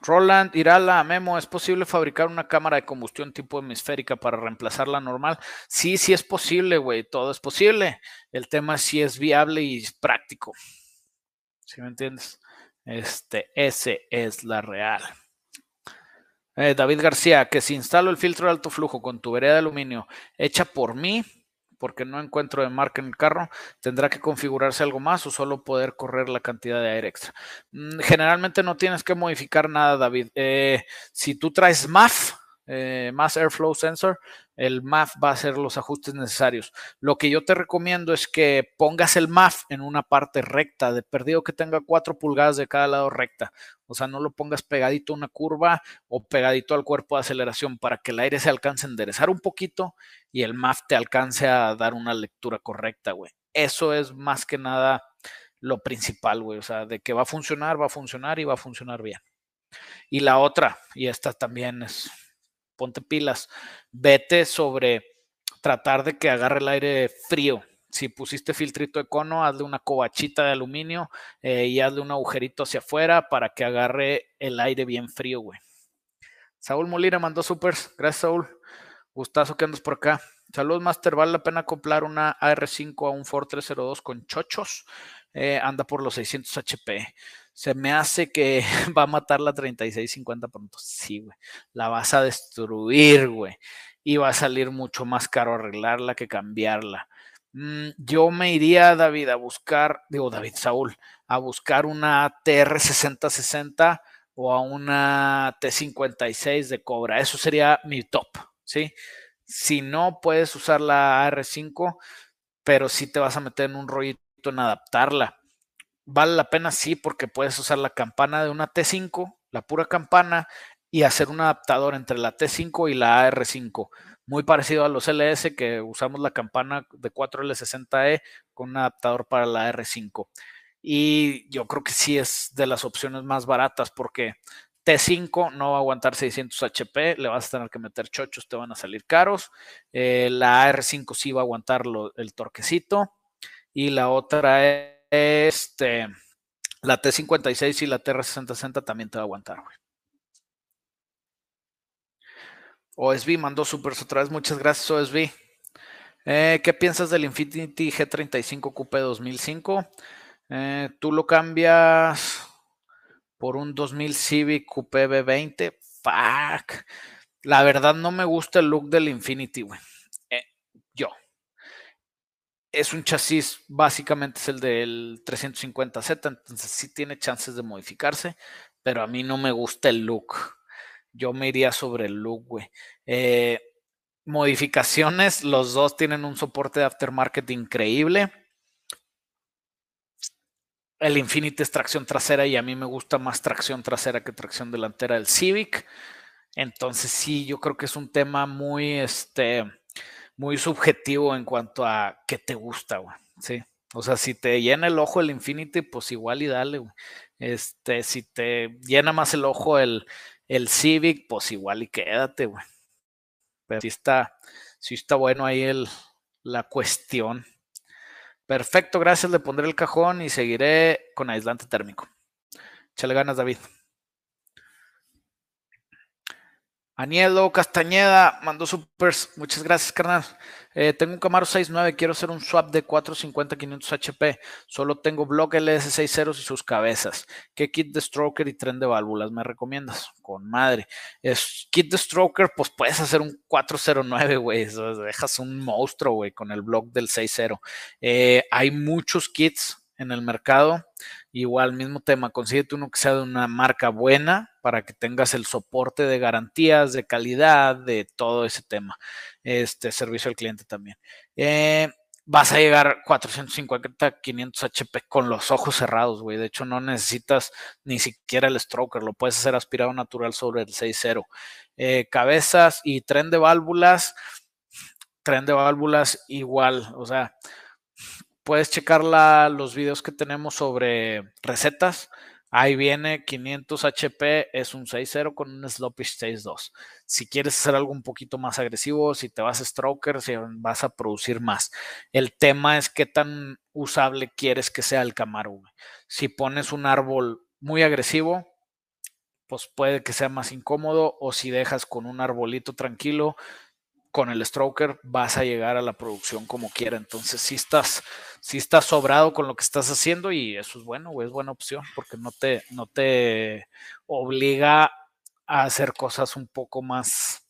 Roland Irala, Memo, ¿es posible fabricar una cámara de combustión tipo hemisférica para reemplazar la normal? Sí, sí es posible, güey, todo es posible. El tema es si es viable y práctico. ¿Sí me entiendes? Este, ese es la real. Eh, David García, que si instalo el filtro de alto flujo con tubería de aluminio hecha por mí, porque no encuentro de marca en el carro, tendrá que configurarse algo más o solo poder correr la cantidad de aire extra. Mm, generalmente no tienes que modificar nada, David. Eh, si tú traes MAF, eh, Airflow Sensor, el MAF va a hacer los ajustes necesarios. Lo que yo te recomiendo es que pongas el MAF en una parte recta, de perdido que tenga 4 pulgadas de cada lado recta. O sea, no lo pongas pegadito a una curva o pegadito al cuerpo de aceleración para que el aire se alcance a enderezar un poquito y el MAF te alcance a dar una lectura correcta, güey. Eso es más que nada lo principal, güey. O sea, de que va a funcionar, va a funcionar y va a funcionar bien. Y la otra, y esta también es ponte pilas, vete sobre tratar de que agarre el aire frío. Si pusiste filtrito de cono, hazle una cobachita de aluminio eh, y hazle un agujerito hacia afuera para que agarre el aire bien frío, güey. Saúl Molina mandó supers. Gracias, Saúl. Gustazo que andas por acá. Saludos, Master. Vale la pena acoplar una AR5 a un Ford 302 con chochos. Eh, anda por los 600 HP se me hace que (laughs) va a matar la 3650 pronto. Sí, güey. La vas a destruir, güey. Y va a salir mucho más caro arreglarla que cambiarla. Mm, yo me iría, David, a buscar, digo, David Saúl, a buscar una TR6060 o a una T56 de Cobra. Eso sería mi top, ¿sí? Si no, puedes usar la AR5, pero sí te vas a meter en un rollito en adaptarla vale la pena, sí, porque puedes usar la campana de una T5, la pura campana, y hacer un adaptador entre la T5 y la AR5. Muy parecido a los LS que usamos la campana de 4L60E con un adaptador para la R5. Y yo creo que sí es de las opciones más baratas porque T5 no va a aguantar 600 HP, le vas a tener que meter chochos, te van a salir caros. Eh, la AR5 sí va a aguantar el torquecito. Y la otra es este, la T56 y la TR6060 también te va a aguantar, güey. OSB mandó super otra vez. Muchas gracias, OSB. Eh, ¿Qué piensas del Infinity G35 Coupe 2005? Eh, ¿Tú lo cambias por un 2000 Civic Coupe B20? Fuck. La verdad no me gusta el look del Infinity, güey es un chasis, básicamente es el del 350Z, entonces sí tiene chances de modificarse, pero a mí no me gusta el look. Yo me iría sobre el look, güey. Eh, modificaciones, los dos tienen un soporte de aftermarket increíble. El Infinity es tracción trasera y a mí me gusta más tracción trasera que tracción delantera del Civic. Entonces sí, yo creo que es un tema muy, este, muy subjetivo en cuanto a qué te gusta, güey. Sí. O sea, si te llena el ojo el Infinity, pues igual y dale, güey. Este, si te llena más el ojo el, el Civic, pues igual y quédate, güey. Pero sí está, sí está bueno ahí el, la cuestión. Perfecto, gracias. Le pondré el cajón y seguiré con aislante térmico. Échale ganas, David. Anielo Castañeda mandó supers. Muchas gracias, carnal. Eh, tengo un Camaro 6.9, quiero hacer un swap de 450-500 HP. Solo tengo block LS60 y sus cabezas. ¿Qué kit de stroker y tren de válvulas me recomiendas? Con madre. Es kit de stroker, pues puedes hacer un 409, güey. Dejas un monstruo, güey, con el block del 6.0. Eh, hay muchos kits en el mercado. Igual, mismo tema, consíguete uno que sea de una marca buena para que tengas el soporte de garantías, de calidad, de todo ese tema. Este servicio al cliente también. Eh, vas a llegar 450, 500 HP con los ojos cerrados, güey. De hecho, no necesitas ni siquiera el stroker, lo puedes hacer aspirado natural sobre el 6.0. Eh, cabezas y tren de válvulas, tren de válvulas igual, o sea, puedes checar los videos que tenemos sobre recetas. Ahí viene 500 HP, es un 6.0 con un Slopish 6.2. Si quieres hacer algo un poquito más agresivo, si te vas a stroker, si vas a producir más. El tema es qué tan usable quieres que sea el Camaro. Si pones un árbol muy agresivo, pues puede que sea más incómodo. O si dejas con un arbolito tranquilo, con el stroker vas a llegar a la producción como quiera. Entonces, si estás, estás sobrado con lo que estás haciendo y eso es bueno, es buena opción porque no te, no te obliga a hacer cosas un poco más,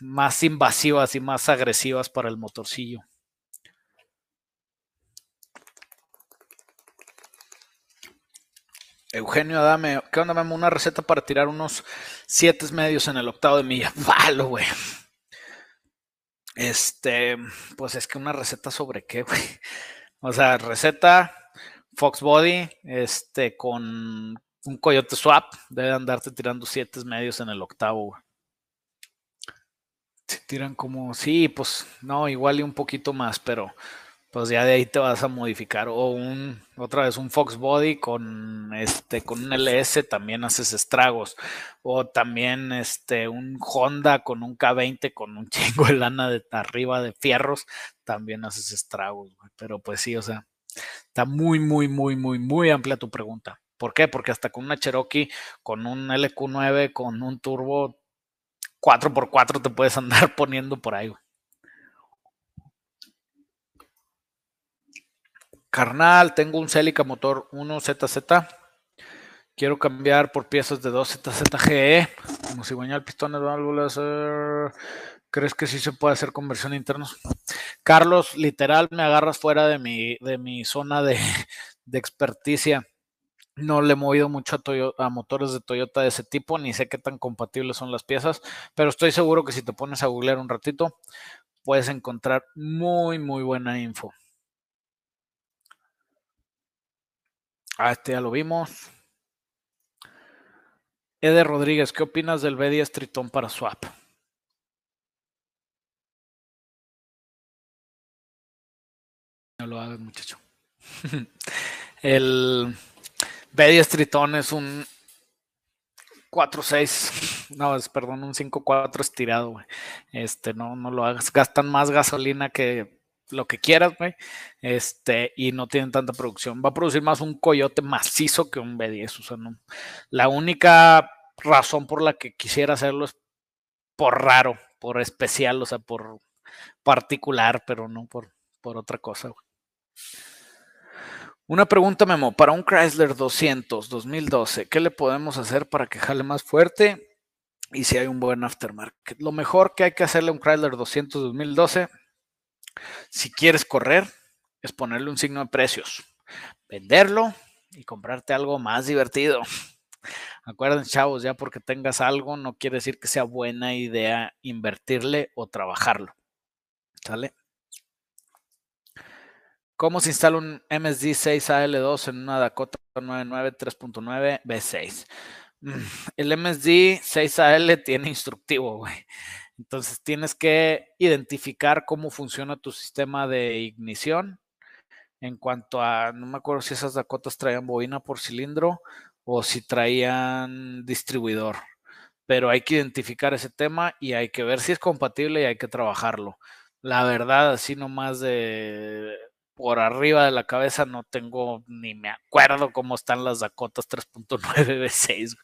más invasivas y más agresivas para el motorcillo. Eugenio, dame, ¿qué onda? Dame una receta para tirar unos siete medios en el octavo de milla. (laughs) Valo, güey. Este, pues es que una receta sobre qué, (laughs) güey. O sea, receta Fox Body, este, con un Coyote Swap, debe andarte tirando siete medios en el octavo, güey. Se tiran como, sí, pues no, igual y un poquito más, pero pues ya de ahí te vas a modificar. O un, otra vez un Fox Body con este, con un LS también haces estragos. O también este, un Honda con un K20 con un (laughs) chingo de lana de arriba de fierros, también haces estragos. Pero pues sí, o sea, está muy, muy, muy, muy, muy amplia tu pregunta. ¿Por qué? Porque hasta con una Cherokee, con un LQ9, con un turbo 4x4 te puedes andar (laughs) poniendo por ahí. Carnal, tengo un Celica motor 1ZZ. Quiero cambiar por piezas de 2ZZGE. Como si el pistón de válvulas. ¿Crees que sí se puede hacer conversión interna? Carlos, literal, me agarras fuera de mi, de mi zona de, experticia. No le he movido mucho a, a, motores de Toyota de ese tipo, ni sé qué tan compatibles son las piezas, pero estoy seguro que si te pones a googlear un ratito, puedes encontrar muy, muy buena info. Ah, este ya lo vimos. Eder Rodríguez, ¿qué opinas del B10 Tritón para swap? No lo hagas, muchacho. (laughs) El B10 Tritón es un 4-6, no, es, perdón, un 5-4 estirado, güey. Este, no, no lo hagas. Gastan más gasolina que lo que quieras, güey, este, y no tienen tanta producción. Va a producir más un coyote macizo que un B10, o sea, no. La única razón por la que quisiera hacerlo es por raro, por especial, o sea, por particular, pero no por, por otra cosa. Una pregunta, Memo, para un Chrysler 200 2012, ¿qué le podemos hacer para que jale más fuerte? Y si hay un buen aftermarket. Lo mejor que hay que hacerle a un Chrysler 200 2012 si quieres correr, es ponerle un signo de precios, venderlo y comprarte algo más divertido. Acuérdense, chavos, ya porque tengas algo no quiere decir que sea buena idea invertirle o trabajarlo. ¿Sale? ¿Cómo se instala un MSD 6AL2 en una Dakota 99 3.9 B6? El MSD 6AL tiene instructivo, güey. Entonces tienes que identificar cómo funciona tu sistema de ignición. En cuanto a, no me acuerdo si esas Dakotas traían bobina por cilindro o si traían distribuidor. Pero hay que identificar ese tema y hay que ver si es compatible y hay que trabajarlo. La verdad, así nomás de por arriba de la cabeza no tengo ni me acuerdo cómo están las Dakotas 3.9 V6.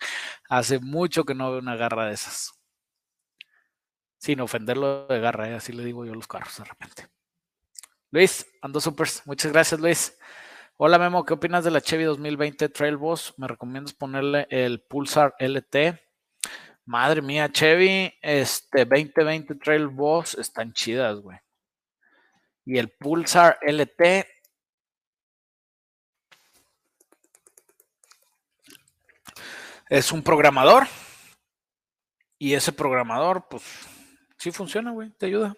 Hace mucho que no veo una garra de esas. Sin ofenderlo de garra, ¿eh? así le digo yo a los carros de repente. Luis, ando supers. Muchas gracias, Luis. Hola Memo, ¿qué opinas de la Chevy 2020 Trail Boss? ¿Me recomiendas ponerle el Pulsar LT? Madre mía, Chevy, este 2020 Trail Boss están chidas, güey. Y el Pulsar LT. Es un programador. Y ese programador, pues, sí funciona, güey. Te ayuda.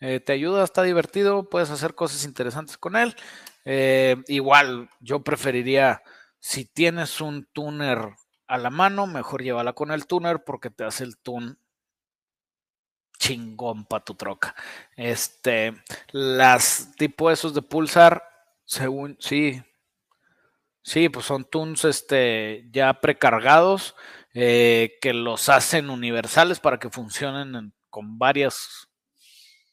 Eh, te ayuda, está divertido, puedes hacer cosas interesantes con él. Eh, igual, yo preferiría, si tienes un tuner a la mano, mejor llévala con el tuner porque te hace el tune chingón para tu troca. Este, las tipo esos de pulsar, según, sí, sí, pues son tunes este, ya precargados eh, que los hacen universales para que funcionen con varias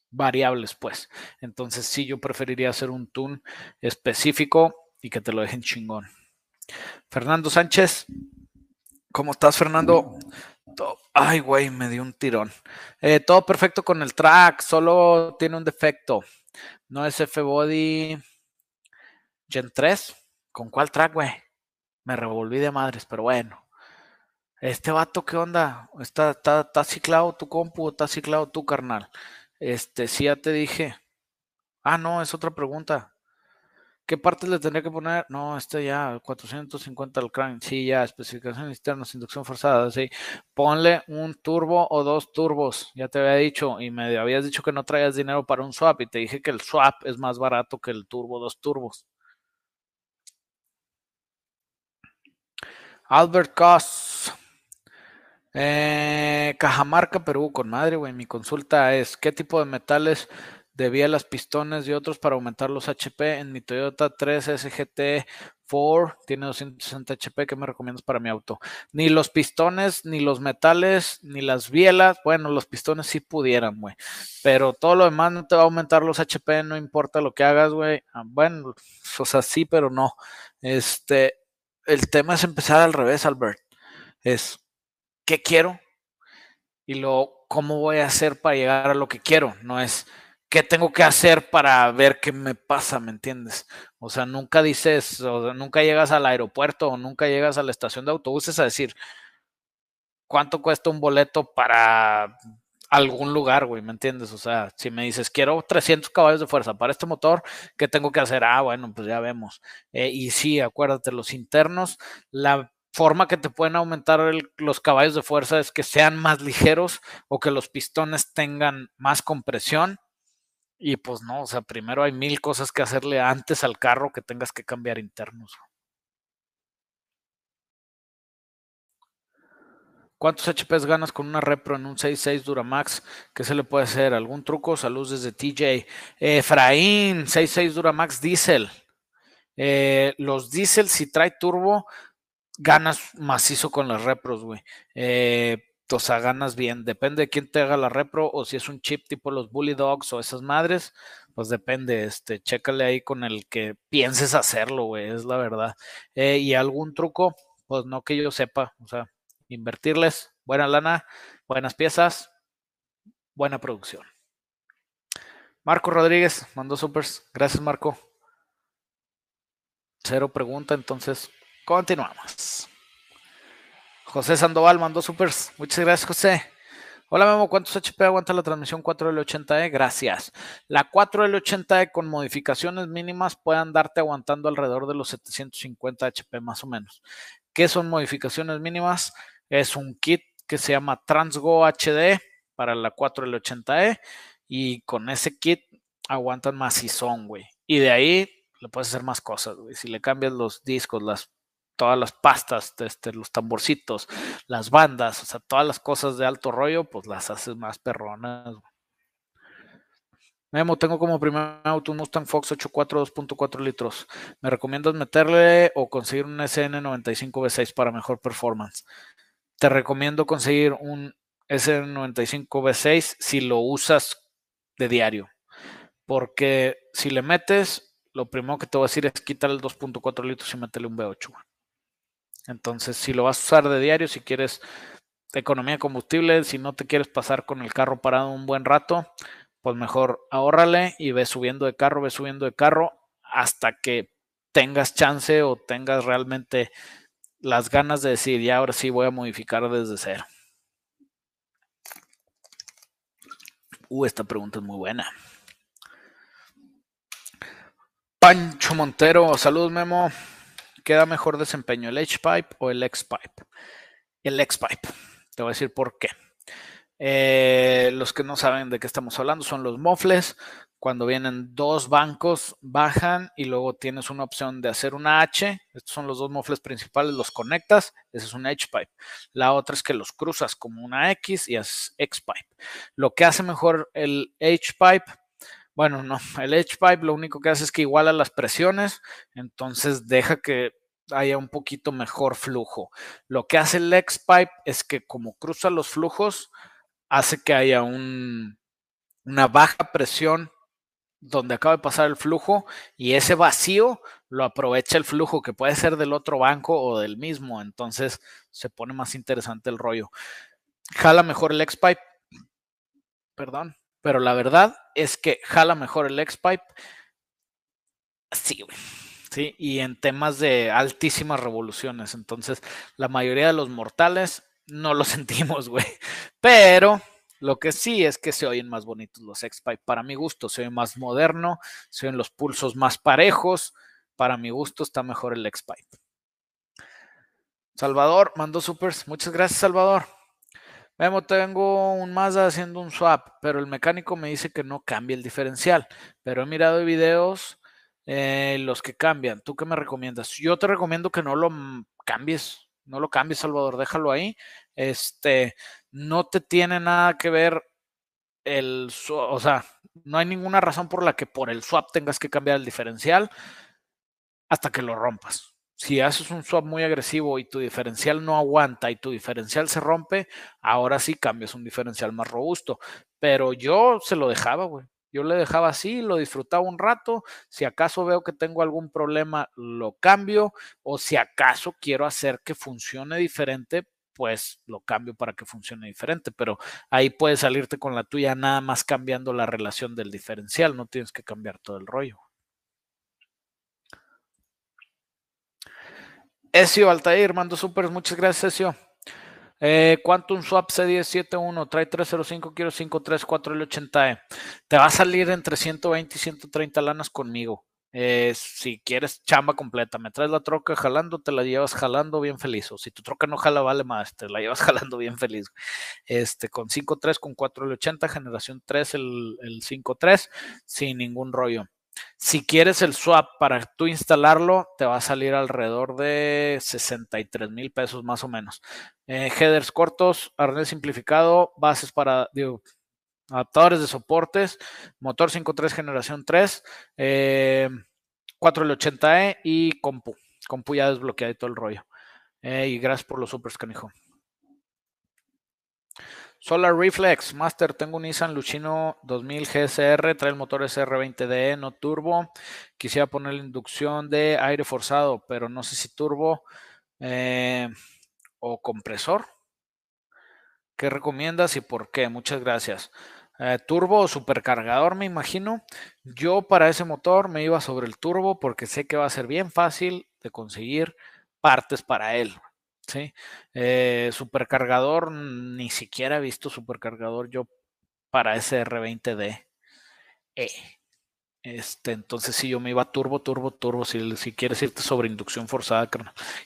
variables, pues. Entonces, sí, yo preferiría hacer un tune específico y que te lo dejen chingón. Fernando Sánchez, ¿cómo estás, Fernando? Ay, güey, me dio un tirón. Eh, todo perfecto con el track, solo tiene un defecto. No es F-Body Gen 3. ¿Con cuál track, güey? Me revolví de madres, pero bueno. Este vato, ¿qué onda? ¿Está, está, está ciclado tu compu o está ciclado tu carnal? Este, sí, ya te dije. Ah, no, es otra pregunta. ¿Qué partes le tendría que poner? No, este ya, 450 al crank. Sí, ya, especificaciones externas, inducción forzada. Sí, ponle un turbo o dos turbos. Ya te había dicho y me habías dicho que no traías dinero para un swap y te dije que el swap es más barato que el turbo dos turbos. Albert Cost. Eh, Cajamarca, Perú, con madre, güey. Mi consulta es, ¿qué tipo de metales debía las pistones y otros para aumentar los HP? En mi Toyota 3 SGT 4 tiene 260 HP, ¿qué me recomiendas para mi auto? Ni los pistones, ni los metales, ni las bielas. Bueno, los pistones sí pudieran, güey. Pero todo lo demás no te va a aumentar los HP, no importa lo que hagas, güey. Ah, bueno, o sea, sí, pero no. Este, el tema es empezar al revés, Albert. Es qué quiero y lo cómo voy a hacer para llegar a lo que quiero. No es qué tengo que hacer para ver qué me pasa, ¿me entiendes? O sea, nunca dices, o nunca llegas al aeropuerto o nunca llegas a la estación de autobuses a decir cuánto cuesta un boleto para algún lugar, güey, ¿me entiendes? O sea, si me dices, quiero 300 caballos de fuerza para este motor, ¿qué tengo que hacer? Ah, bueno, pues ya vemos. Eh, y sí, acuérdate, los internos, la forma que te pueden aumentar los caballos de fuerza es que sean más ligeros o que los pistones tengan más compresión. Y pues no, o sea, primero hay mil cosas que hacerle antes al carro que tengas que cambiar internos. ¿Cuántos HPs ganas con una Repro en un 6.6 Duramax? ¿Qué se le puede hacer? ¿Algún truco? Saludos desde TJ. Efraín, 6.6 Duramax Diesel. Eh, los Diesel, si trae turbo, ganas macizo con las repros, güey. Eh, o sea, ganas bien. Depende de quién te haga la repro o si es un chip tipo los Bully Dogs o esas madres, pues depende. Este, chécale ahí con el que pienses hacerlo, güey, es la verdad. Eh, y algún truco, pues no que yo sepa, o sea, invertirles, buena lana, buenas piezas, buena producción. Marco Rodríguez mandó supers. Gracias, Marco. Cero pregunta, entonces Continuamos. José Sandoval mandó supers. Muchas gracias, José. Hola Memo, ¿cuántos HP aguanta la transmisión 4L80E? Gracias. La 4L80E con modificaciones mínimas pueden darte aguantando alrededor de los 750 HP más o menos. ¿Qué son modificaciones mínimas? Es un kit que se llama Transgo HD para la 4L80E y con ese kit aguantan más son, güey. Y de ahí le puedes hacer más cosas, güey. Si le cambias los discos, las todas las pastas, este, los tamborcitos, las bandas, o sea, todas las cosas de alto rollo, pues las haces más perronas. Memo, tengo como primer auto un Mustang Fox 84 2.4 litros. ¿Me recomiendas meterle o conseguir un SN95 V6 para mejor performance? Te recomiendo conseguir un SN95 V6 si lo usas de diario. Porque si le metes, lo primero que te voy a decir es quitarle el 2.4 litros y métele un V8. Entonces, si lo vas a usar de diario, si quieres economía de combustible, si no te quieres pasar con el carro parado un buen rato, pues mejor ahórrale y ve subiendo de carro, ve subiendo de carro hasta que tengas chance o tengas realmente las ganas de decir, ya ahora sí voy a modificar desde cero. Uh, esta pregunta es muy buena. Pancho Montero, saludos Memo. ¿Queda mejor desempeño el H-Pipe o el X-Pipe? El X-Pipe. Te voy a decir por qué. Eh, los que no saben de qué estamos hablando son los mofles. Cuando vienen dos bancos, bajan y luego tienes una opción de hacer una H. Estos son los dos mofles principales, los conectas. Ese es un H-pipe. La otra es que los cruzas como una X y es X-pipe. Lo que hace mejor el H-pipe bueno, no, (laughs) el H-pipe lo único que hace es que iguala las presiones, entonces deja que haya un poquito mejor flujo. Lo que hace el X-pipe es que como cruza los flujos, hace que haya un, una baja presión donde acaba de pasar el flujo y ese vacío lo aprovecha el flujo que puede ser del otro banco o del mismo, entonces se pone más interesante el rollo. Jala mejor el X-Pipe, perdón, pero la verdad es que jala mejor el X-Pipe. Sí, güey. Sí, y en temas de altísimas revoluciones, entonces la mayoría de los mortales no lo (laughs) sentimos, güey. Pero lo que sí es que se oyen más bonitos los X-Pipe. Para mi gusto, se oye más moderno, se oyen los pulsos más parejos. Para mi gusto está mejor el X-Pipe. Salvador mandó supers. Muchas gracias, Salvador. Memo, tengo un Mazda haciendo un swap, pero el mecánico me dice que no cambia el diferencial. Pero he mirado videos eh, los que cambian. ¿Tú qué me recomiendas? Yo te recomiendo que no lo cambies no lo cambies, Salvador, déjalo ahí. Este, no te tiene nada que ver el, o sea, no hay ninguna razón por la que por el swap tengas que cambiar el diferencial hasta que lo rompas. Si haces un swap muy agresivo y tu diferencial no aguanta y tu diferencial se rompe, ahora sí cambias un diferencial más robusto. Pero yo se lo dejaba, güey. Yo le dejaba así, lo disfrutaba un rato. Si acaso veo que tengo algún problema, lo cambio. O si acaso quiero hacer que funcione diferente, pues lo cambio para que funcione diferente. Pero ahí puedes salirte con la tuya nada más cambiando la relación del diferencial. No tienes que cambiar todo el rollo. Ezio Altair, mando super, muchas gracias, Ezio. Eh, Quantum Swap C1071 trae 305, quiero 534 el 80E. Te va a salir entre 120 y 130 lanas conmigo. Eh, si quieres chamba completa, me traes la troca jalando, te la llevas jalando bien feliz. O si tu troca no jala, vale más, te la llevas (laughs) jalando bien feliz. Este, con 5.3, con 4L80, generación 3, el, el 5.3, sin ningún rollo. Si quieres el swap para tú instalarlo, te va a salir alrededor de 63 mil pesos más o menos. Eh, headers cortos, arnés simplificado, bases para adaptadores de soportes, motor 5.3 generación 3, 4L80E eh, y compu. Compu ya desbloqueado y todo el rollo. Eh, y gracias por los supers, canijo. Solar Reflex, Master, tengo un Nissan Lucino 2000 GSR, trae el motor SR20DE, no turbo. Quisiera poner la inducción de aire forzado, pero no sé si turbo eh, o compresor. ¿Qué recomiendas y por qué? Muchas gracias. Eh, turbo o supercargador, me imagino. Yo para ese motor me iba sobre el turbo porque sé que va a ser bien fácil de conseguir partes para él. Sí, eh, supercargador, ni siquiera he visto supercargador yo para ese R20D. E. Este, entonces si yo me iba turbo, turbo, turbo, si, si quieres irte sobre inducción forzada,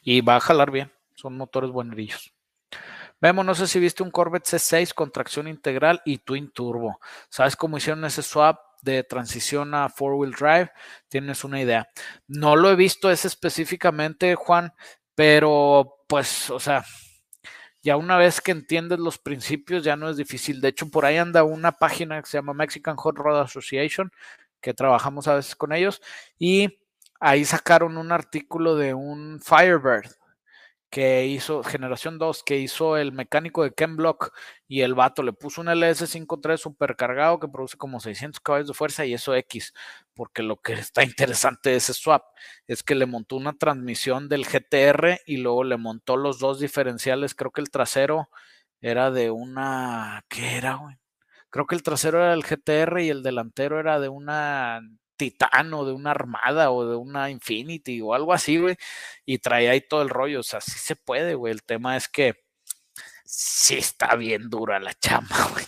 y va a jalar bien, son motores buenerillos. Vemos, no sé si viste un Corvette C6 con tracción integral y twin turbo. ¿Sabes cómo hicieron ese swap de transición a four wheel drive? Tienes una idea. No lo he visto ese específicamente, Juan, pero pues, o sea, ya una vez que entiendes los principios ya no es difícil. De hecho, por ahí anda una página que se llama Mexican Hot Rod Association, que trabajamos a veces con ellos, y ahí sacaron un artículo de un Firebird que hizo, generación 2, que hizo el mecánico de Ken Block y el vato le puso un LS53 supercargado que produce como 600 caballos de fuerza y eso X, porque lo que (laughs) está interesante de ese swap es que le montó una transmisión del GTR y luego le montó los dos diferenciales, creo que el trasero era de una, ¿qué era, güey? Creo que el trasero era el GTR y el delantero era de una Titano, de una Armada o de una Infinity o algo así, güey. Y traía ahí todo el rollo. O sea, sí se puede, güey. El tema es que sí está bien dura la chamba, (laughs) güey.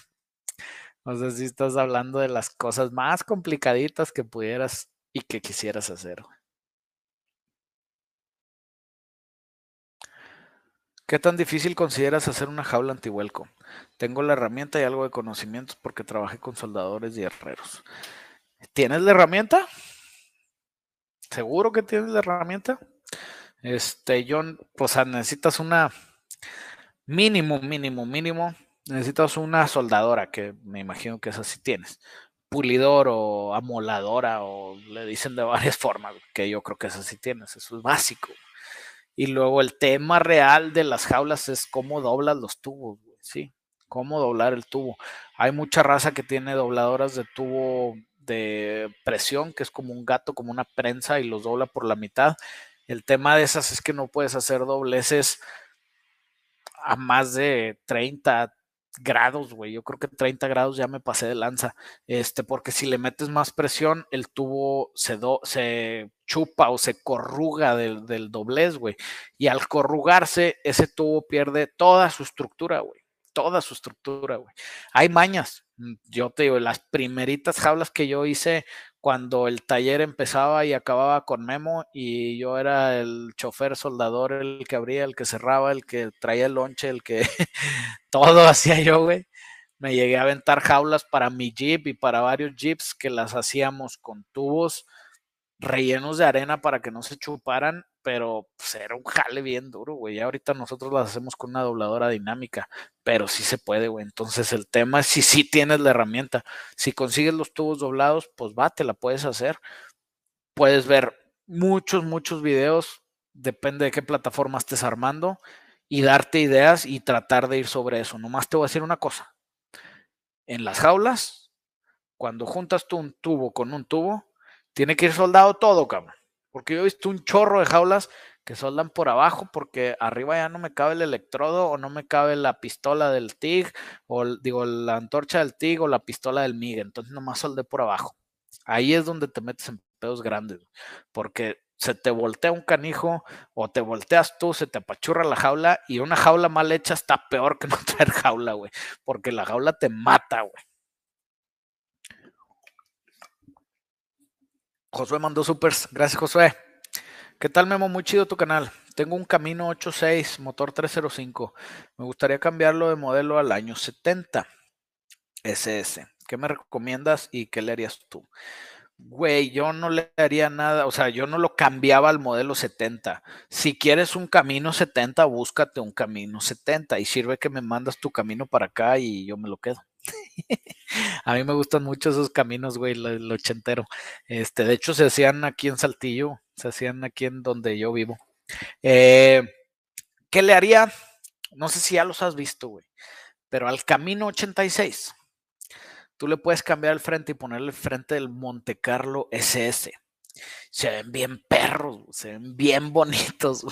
O sea, sí estás hablando de las cosas más complicaditas que pudieras y que quisieras hacer, güey. ¿Qué tan difícil consideras hacer una jaula antihuelco? Tengo la herramienta y algo de conocimientos porque trabajé con soldadores y herreros. ¿Tienes la herramienta? ¿Seguro que tienes la herramienta? Este, John, o sea, necesitas una mínimo, mínimo, mínimo. Necesitas una soldadora, que me imagino que esa sí tienes. Pulidor o amoladora, o le dicen de varias (laughs) formas, que yo creo que esa sí tienes. Eso es básico. Y luego el tema real de las jaulas es cómo doblas los tubos, ¿sí? Cómo doblar el tubo. Hay mucha raza que tiene dobladoras de tubo de presión, que es como un gato, como una prensa y los dobla por la mitad. El tema de esas es que no puedes hacer dobleces a más de 30, grados, güey. Yo creo que 30 grados ya me pasé de lanza. Este, porque si le metes más presión, el tubo se, do, se chupa o se corruga del, del doblez, güey. Y al corrugarse, ese tubo pierde toda su estructura, güey. Toda su estructura, güey. Hay mañas. Yo te digo, las primeritas jaulas que yo hice cuando el taller empezaba y acababa con Memo y yo era el chofer soldador, el que abría, el que cerraba, el que traía el lonche, el que (laughs) todo (laughs) hacía yo, güey. Me llegué a aventar jaulas para mi jeep y para varios jeeps que las hacíamos con tubos rellenos de arena para que no se chuparan, pero pues, era un jale bien duro, güey. Ya ahorita nosotros las hacemos con una dobladora dinámica, pero sí se puede, güey. Entonces el tema es si sí tienes la herramienta. Si consigues los tubos doblados, pues va, te la puedes hacer. Puedes ver muchos, muchos videos, depende de qué plataforma estés armando, y darte ideas y tratar de ir sobre eso. Nomás te voy a decir una cosa. En las jaulas, cuando juntas tú un tubo con un tubo, tiene que ir soldado todo, cabrón. Porque yo he visto un chorro de jaulas que soldan por abajo porque arriba ya no me cabe el electrodo o no me cabe la pistola del TIG o digo la antorcha del TIG o la pistola del MIG. Entonces nomás soldé por abajo. Ahí es donde te metes en pedos grandes. Porque se te voltea un canijo o te volteas tú, se te apachurra la jaula y una jaula mal hecha está peor que no (laughs) traer jaula, güey. Porque la jaula te mata, güey. Josué mandó supers. Gracias, Josué. ¿Qué tal, Memo? Muy chido tu canal. Tengo un Camino 86, motor 305. Me gustaría cambiarlo de modelo al año 70 SS. ¿Qué me recomiendas y qué le harías tú? Güey, yo no le haría nada, o sea, yo no lo cambiaba al modelo 70. Si quieres un camino 70, búscate un camino 70 y sirve que me mandas tu camino para acá y yo me lo quedo. A mí me gustan mucho esos caminos, güey, el ochentero. Este, de hecho, se hacían aquí en Saltillo, se hacían aquí en donde yo vivo. Eh, ¿Qué le haría? No sé si ya los has visto, güey, pero al camino 86 tú le puedes cambiar el frente y ponerle el frente del Monte Carlo SS. Se ven bien perros, se ven bien (laughs) bonitos.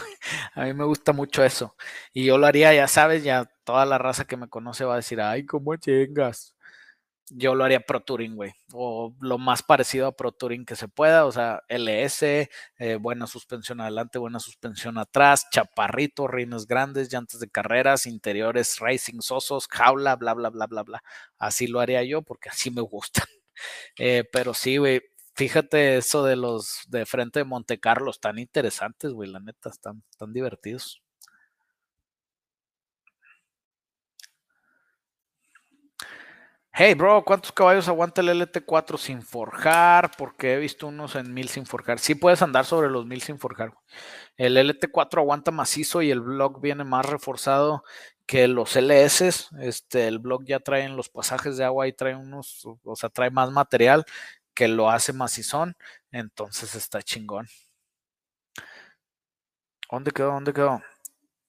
A mí me gusta mucho eso. Y yo lo haría, ya sabes, ya toda la raza que me conoce va a decir, ay, ¿cómo chingas? yo lo haría Pro Touring, güey, o lo más parecido a Pro Touring que se pueda, o sea, LS, eh, buena suspensión adelante, buena suspensión atrás, chaparrito, rines grandes, llantas de carreras, interiores racing sosos, jaula, bla, bla, bla, bla, bla. Así lo haría yo porque así me gustan. (laughs) Eh, pero sí, güey, fíjate eso de los de frente de Monte Carlo, están interesantes, güey, la neta, están, divertidos. Hey, bro, ¿cuántos caballos aguanta el LT4 sin forjar? Porque he visto unos en 1000 sin forjar. Sí puedes andar sobre los 1000 sin forjar. El LT4 aguanta macizo y el block viene más reforzado que los LS. Este, el block ya trae los pasajes de agua y trae unos, o sea, trae más material que lo hace macizón. Entonces está chingón. ¿Dónde quedó? ¿Dónde quedó?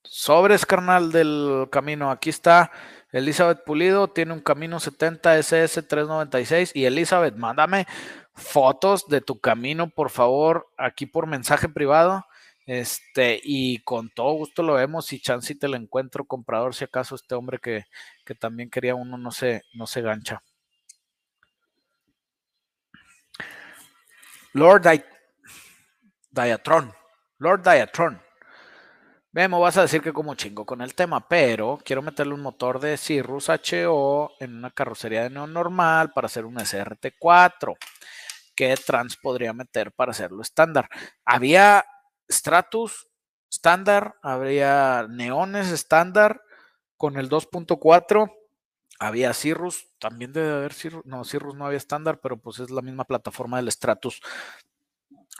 Sobres, carnal, del camino. Aquí está. Elizabeth Pulido tiene un Camino 70 SS 396. Y Elizabeth, mándame fotos de tu camino, por favor, aquí por mensaje privado. Este, y con todo gusto lo vemos y chance te lo encuentro comprador si acaso este hombre que, que también quería uno no se, no se gancha. Lord Diatron. Lord Diatron. Vemos, vas a decir que como chingo con el tema, pero quiero meterle un motor de Cirrus HO en una carrocería de neón normal para hacer un SRT4. ¿Qué trans podría meter para hacerlo estándar? Había Stratus estándar, habría neones estándar con el 2.4. Había Cirrus, también debe haber Cirrus, no, Cirrus no había estándar, pero pues es la misma plataforma del Stratus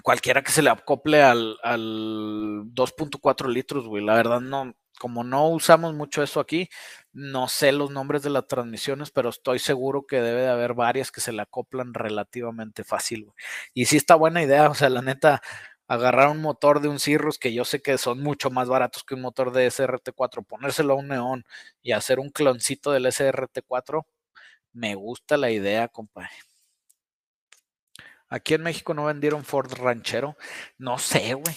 cualquiera que se le acople al, al 2.4 litros, güey. La verdad, no, como no usamos mucho eso aquí, no sé los nombres de las transmisiones, pero estoy seguro que debe de haber varias que se le acoplan relativamente fácil, güey. Y sí está buena idea, o sea, la neta, agarrar un motor de un Cirrus que yo sé que son mucho más baratos que un motor de SRT4, ponérselo a un neón y hacer un cloncito del SRT4, me gusta la idea, compadre. Aquí en México no vendieron Ford Ranchero. No sé, güey.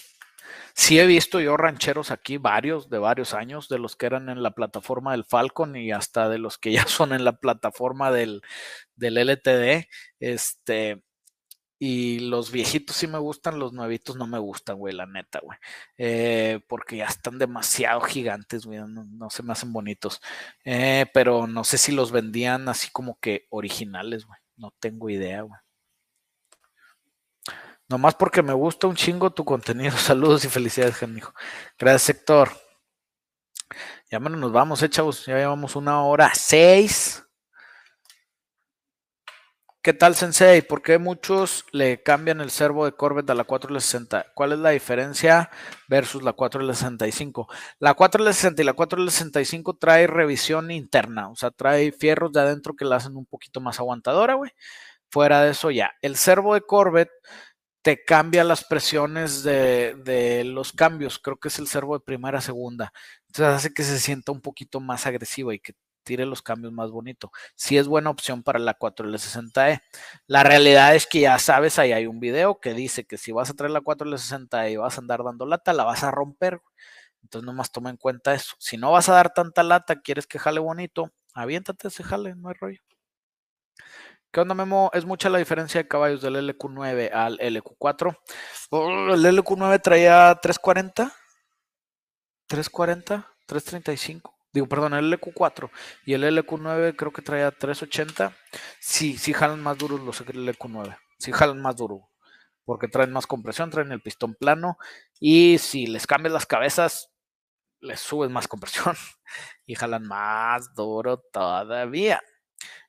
Sí he visto yo rancheros aquí, varios, de varios años, de los que eran en la plataforma del Falcon y hasta de los que ya (laughs) son en la plataforma del, del LTD. Este, y los viejitos sí me gustan, los nuevitos no me gustan, güey, la neta, güey. Eh, porque ya están demasiado gigantes, güey, no, se me hacen bonitos. Eh, pero no sé si los vendían así como que originales, güey. No tengo idea, güey. Nomás porque me gusta un chingo tu contenido. (laughs) Saludos y felicidades, Genijo. Gracias, Héctor. Ya menos nos vamos, eh, chavos. Ya llevamos una hora seis. ¿Qué tal, Sensei? ¿Por qué muchos le cambian el servo de Corvette a la 4L60? ¿Cuál es la diferencia versus la 4L65? La 4L60 y la 4L65 trae revisión interna, o sea, trae fierros de adentro que la hacen un poquito más aguantadora, güey. Fuera de eso, ya. El servo de Corvette te cambia las presiones de, los cambios. Creo que es el servo de primera a segunda. Entonces hace que se sienta un poquito más agresivo y que tire los cambios más bonito. Sí es buena opción para la 4L60E. La realidad es que ya sabes, ahí hay un video que dice que si vas a traer la 4L60E y vas a andar dando lata, la vas a romper. Entonces nomás toma en cuenta eso. Si no vas a dar tanta lata, quieres que jale bonito, aviéntate ese jale, no hay rollo. ¿Qué onda, Memo? Es mucha la diferencia de caballos del LQ9 al LQ4. el LQ9 traía 340, 340, 335. Digo, perdón, el LQ4 y el LQ9 creo que traía 380. Sí, sí jalan más duros los LQ9. Sí jalan más duro. Porque traen más compresión, traen el pistón plano. Y si les cambias las cabezas, les subes más compresión (laughs) y jalan más duro todavía.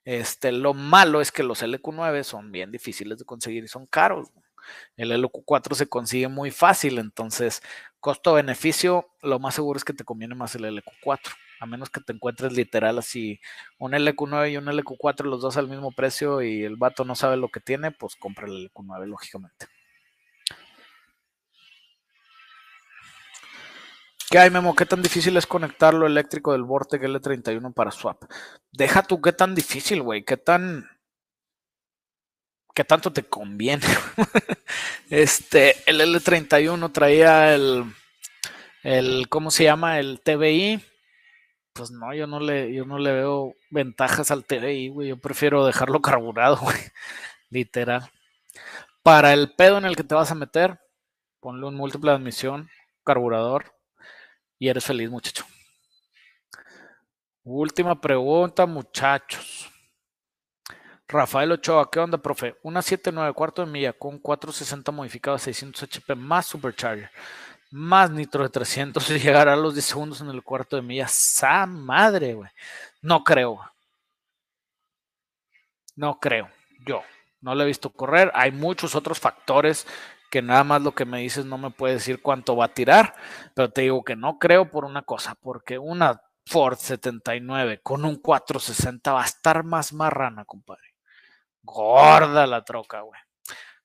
Este, lo malo es que los LQ9 son bien difíciles de conseguir y son caros. El LQ4 se consigue muy fácil, entonces costo-beneficio, lo más seguro es que te conviene más el LQ4, a menos que te encuentres literal así un LQ9 y un LQ4 los dos al mismo precio y el vato no sabe lo que tiene, pues compra el LQ9 lógicamente. ¿Qué hay, Memo? ¿Qué tan difícil es conectar lo eléctrico del Vortec L31 para swap? Deja tú qué tan difícil, güey. ¿Qué tan. ¿Qué tanto te conviene? (laughs) este, el L31 traía el. el ¿Cómo se llama? El TBI. Pues no, yo no le, yo no le veo ventajas al TBI, güey. Yo prefiero dejarlo carburado, (laughs) güey. Literal. Para el pedo en el que te vas a meter, ponle un múltiple de admisión, carburador y eres feliz, muchacho. Última pregunta, muchachos. Rafael Ochoa, ¿qué onda, profe? Una 7.9 cuarto de milla con 460 modificado a 600 HP más Supercharger, más nitro de 300 y llegar a los 10 segundos en el cuarto de milla. ¡Sa madre, güey! No creo. No creo. Yo no lo he visto correr. Hay muchos otros factores que nada más lo que me dices no me puede decir cuánto va a tirar, pero te digo que no creo por una cosa, porque una Ford 79 con un 460 va a estar más marrana, compadre. Gorda la troca, güey.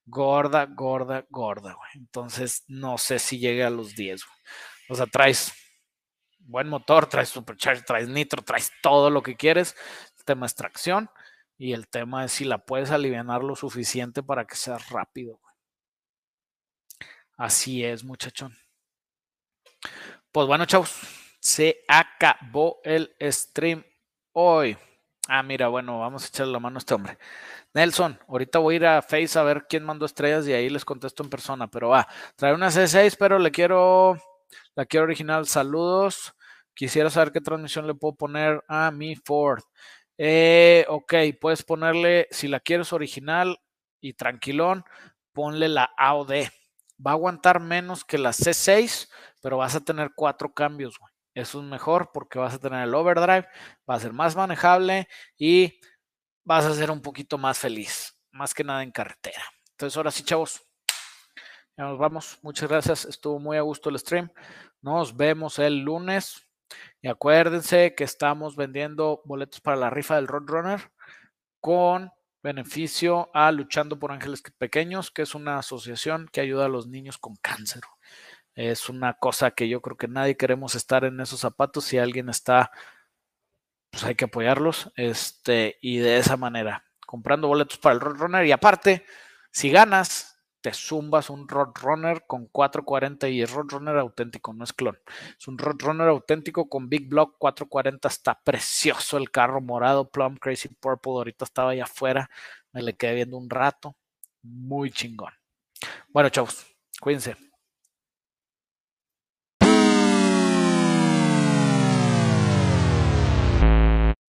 Gorda, gorda, gorda, güey. Entonces no sé si llegue a los 10, güey. O sea, traes buen motor, traes supercharger, traes nitro, traes todo lo que quieres. El tema es tracción y el tema es si la puedes aliviar lo suficiente para que sea rápido. Güey. Así es, muchachón. Pues bueno, chavos, se acabó el stream hoy. Ah, mira, bueno, vamos a echarle la mano a este hombre. Nelson, ahorita voy a ir a Face a ver quién mandó estrellas y ahí les contesto en persona, pero va, trae una C6, pero le quiero, la quiero original. Saludos. Quisiera saber qué transmisión le puedo poner a mi Ford. Eh, ok, puedes ponerle, si la quieres original y tranquilón, ponle la AOD. Va a aguantar menos que la C6, pero vas a tener cuatro cambios, güey. Eso es mejor porque vas a tener el overdrive, va a ser más manejable y vas a ser un poquito más feliz, más que nada en carretera. Entonces, ahora sí, chavos, ya nos vamos. Muchas gracias. Estuvo muy a gusto el stream. Nos vemos el lunes. Y acuérdense que estamos vendiendo boletos para la rifa del Roadrunner con beneficio a Luchando por Ángeles Pequeños, que es una asociación que ayuda a los niños con cáncer. Es una cosa que yo creo que nadie queremos estar en esos zapatos. Si alguien está, pues hay que apoyarlos. Este, y de esa manera, comprando boletos para el Roadrunner. Y aparte, si ganas, te zumbas un Roadrunner con 440 y es Roadrunner auténtico, no es clon. Es un Roadrunner auténtico con Big Block 440. Está precioso el carro morado, Plum Crazy Purple. Ahorita estaba allá afuera, me le quedé viendo un rato. Muy chingón. Bueno, chavos, cuídense.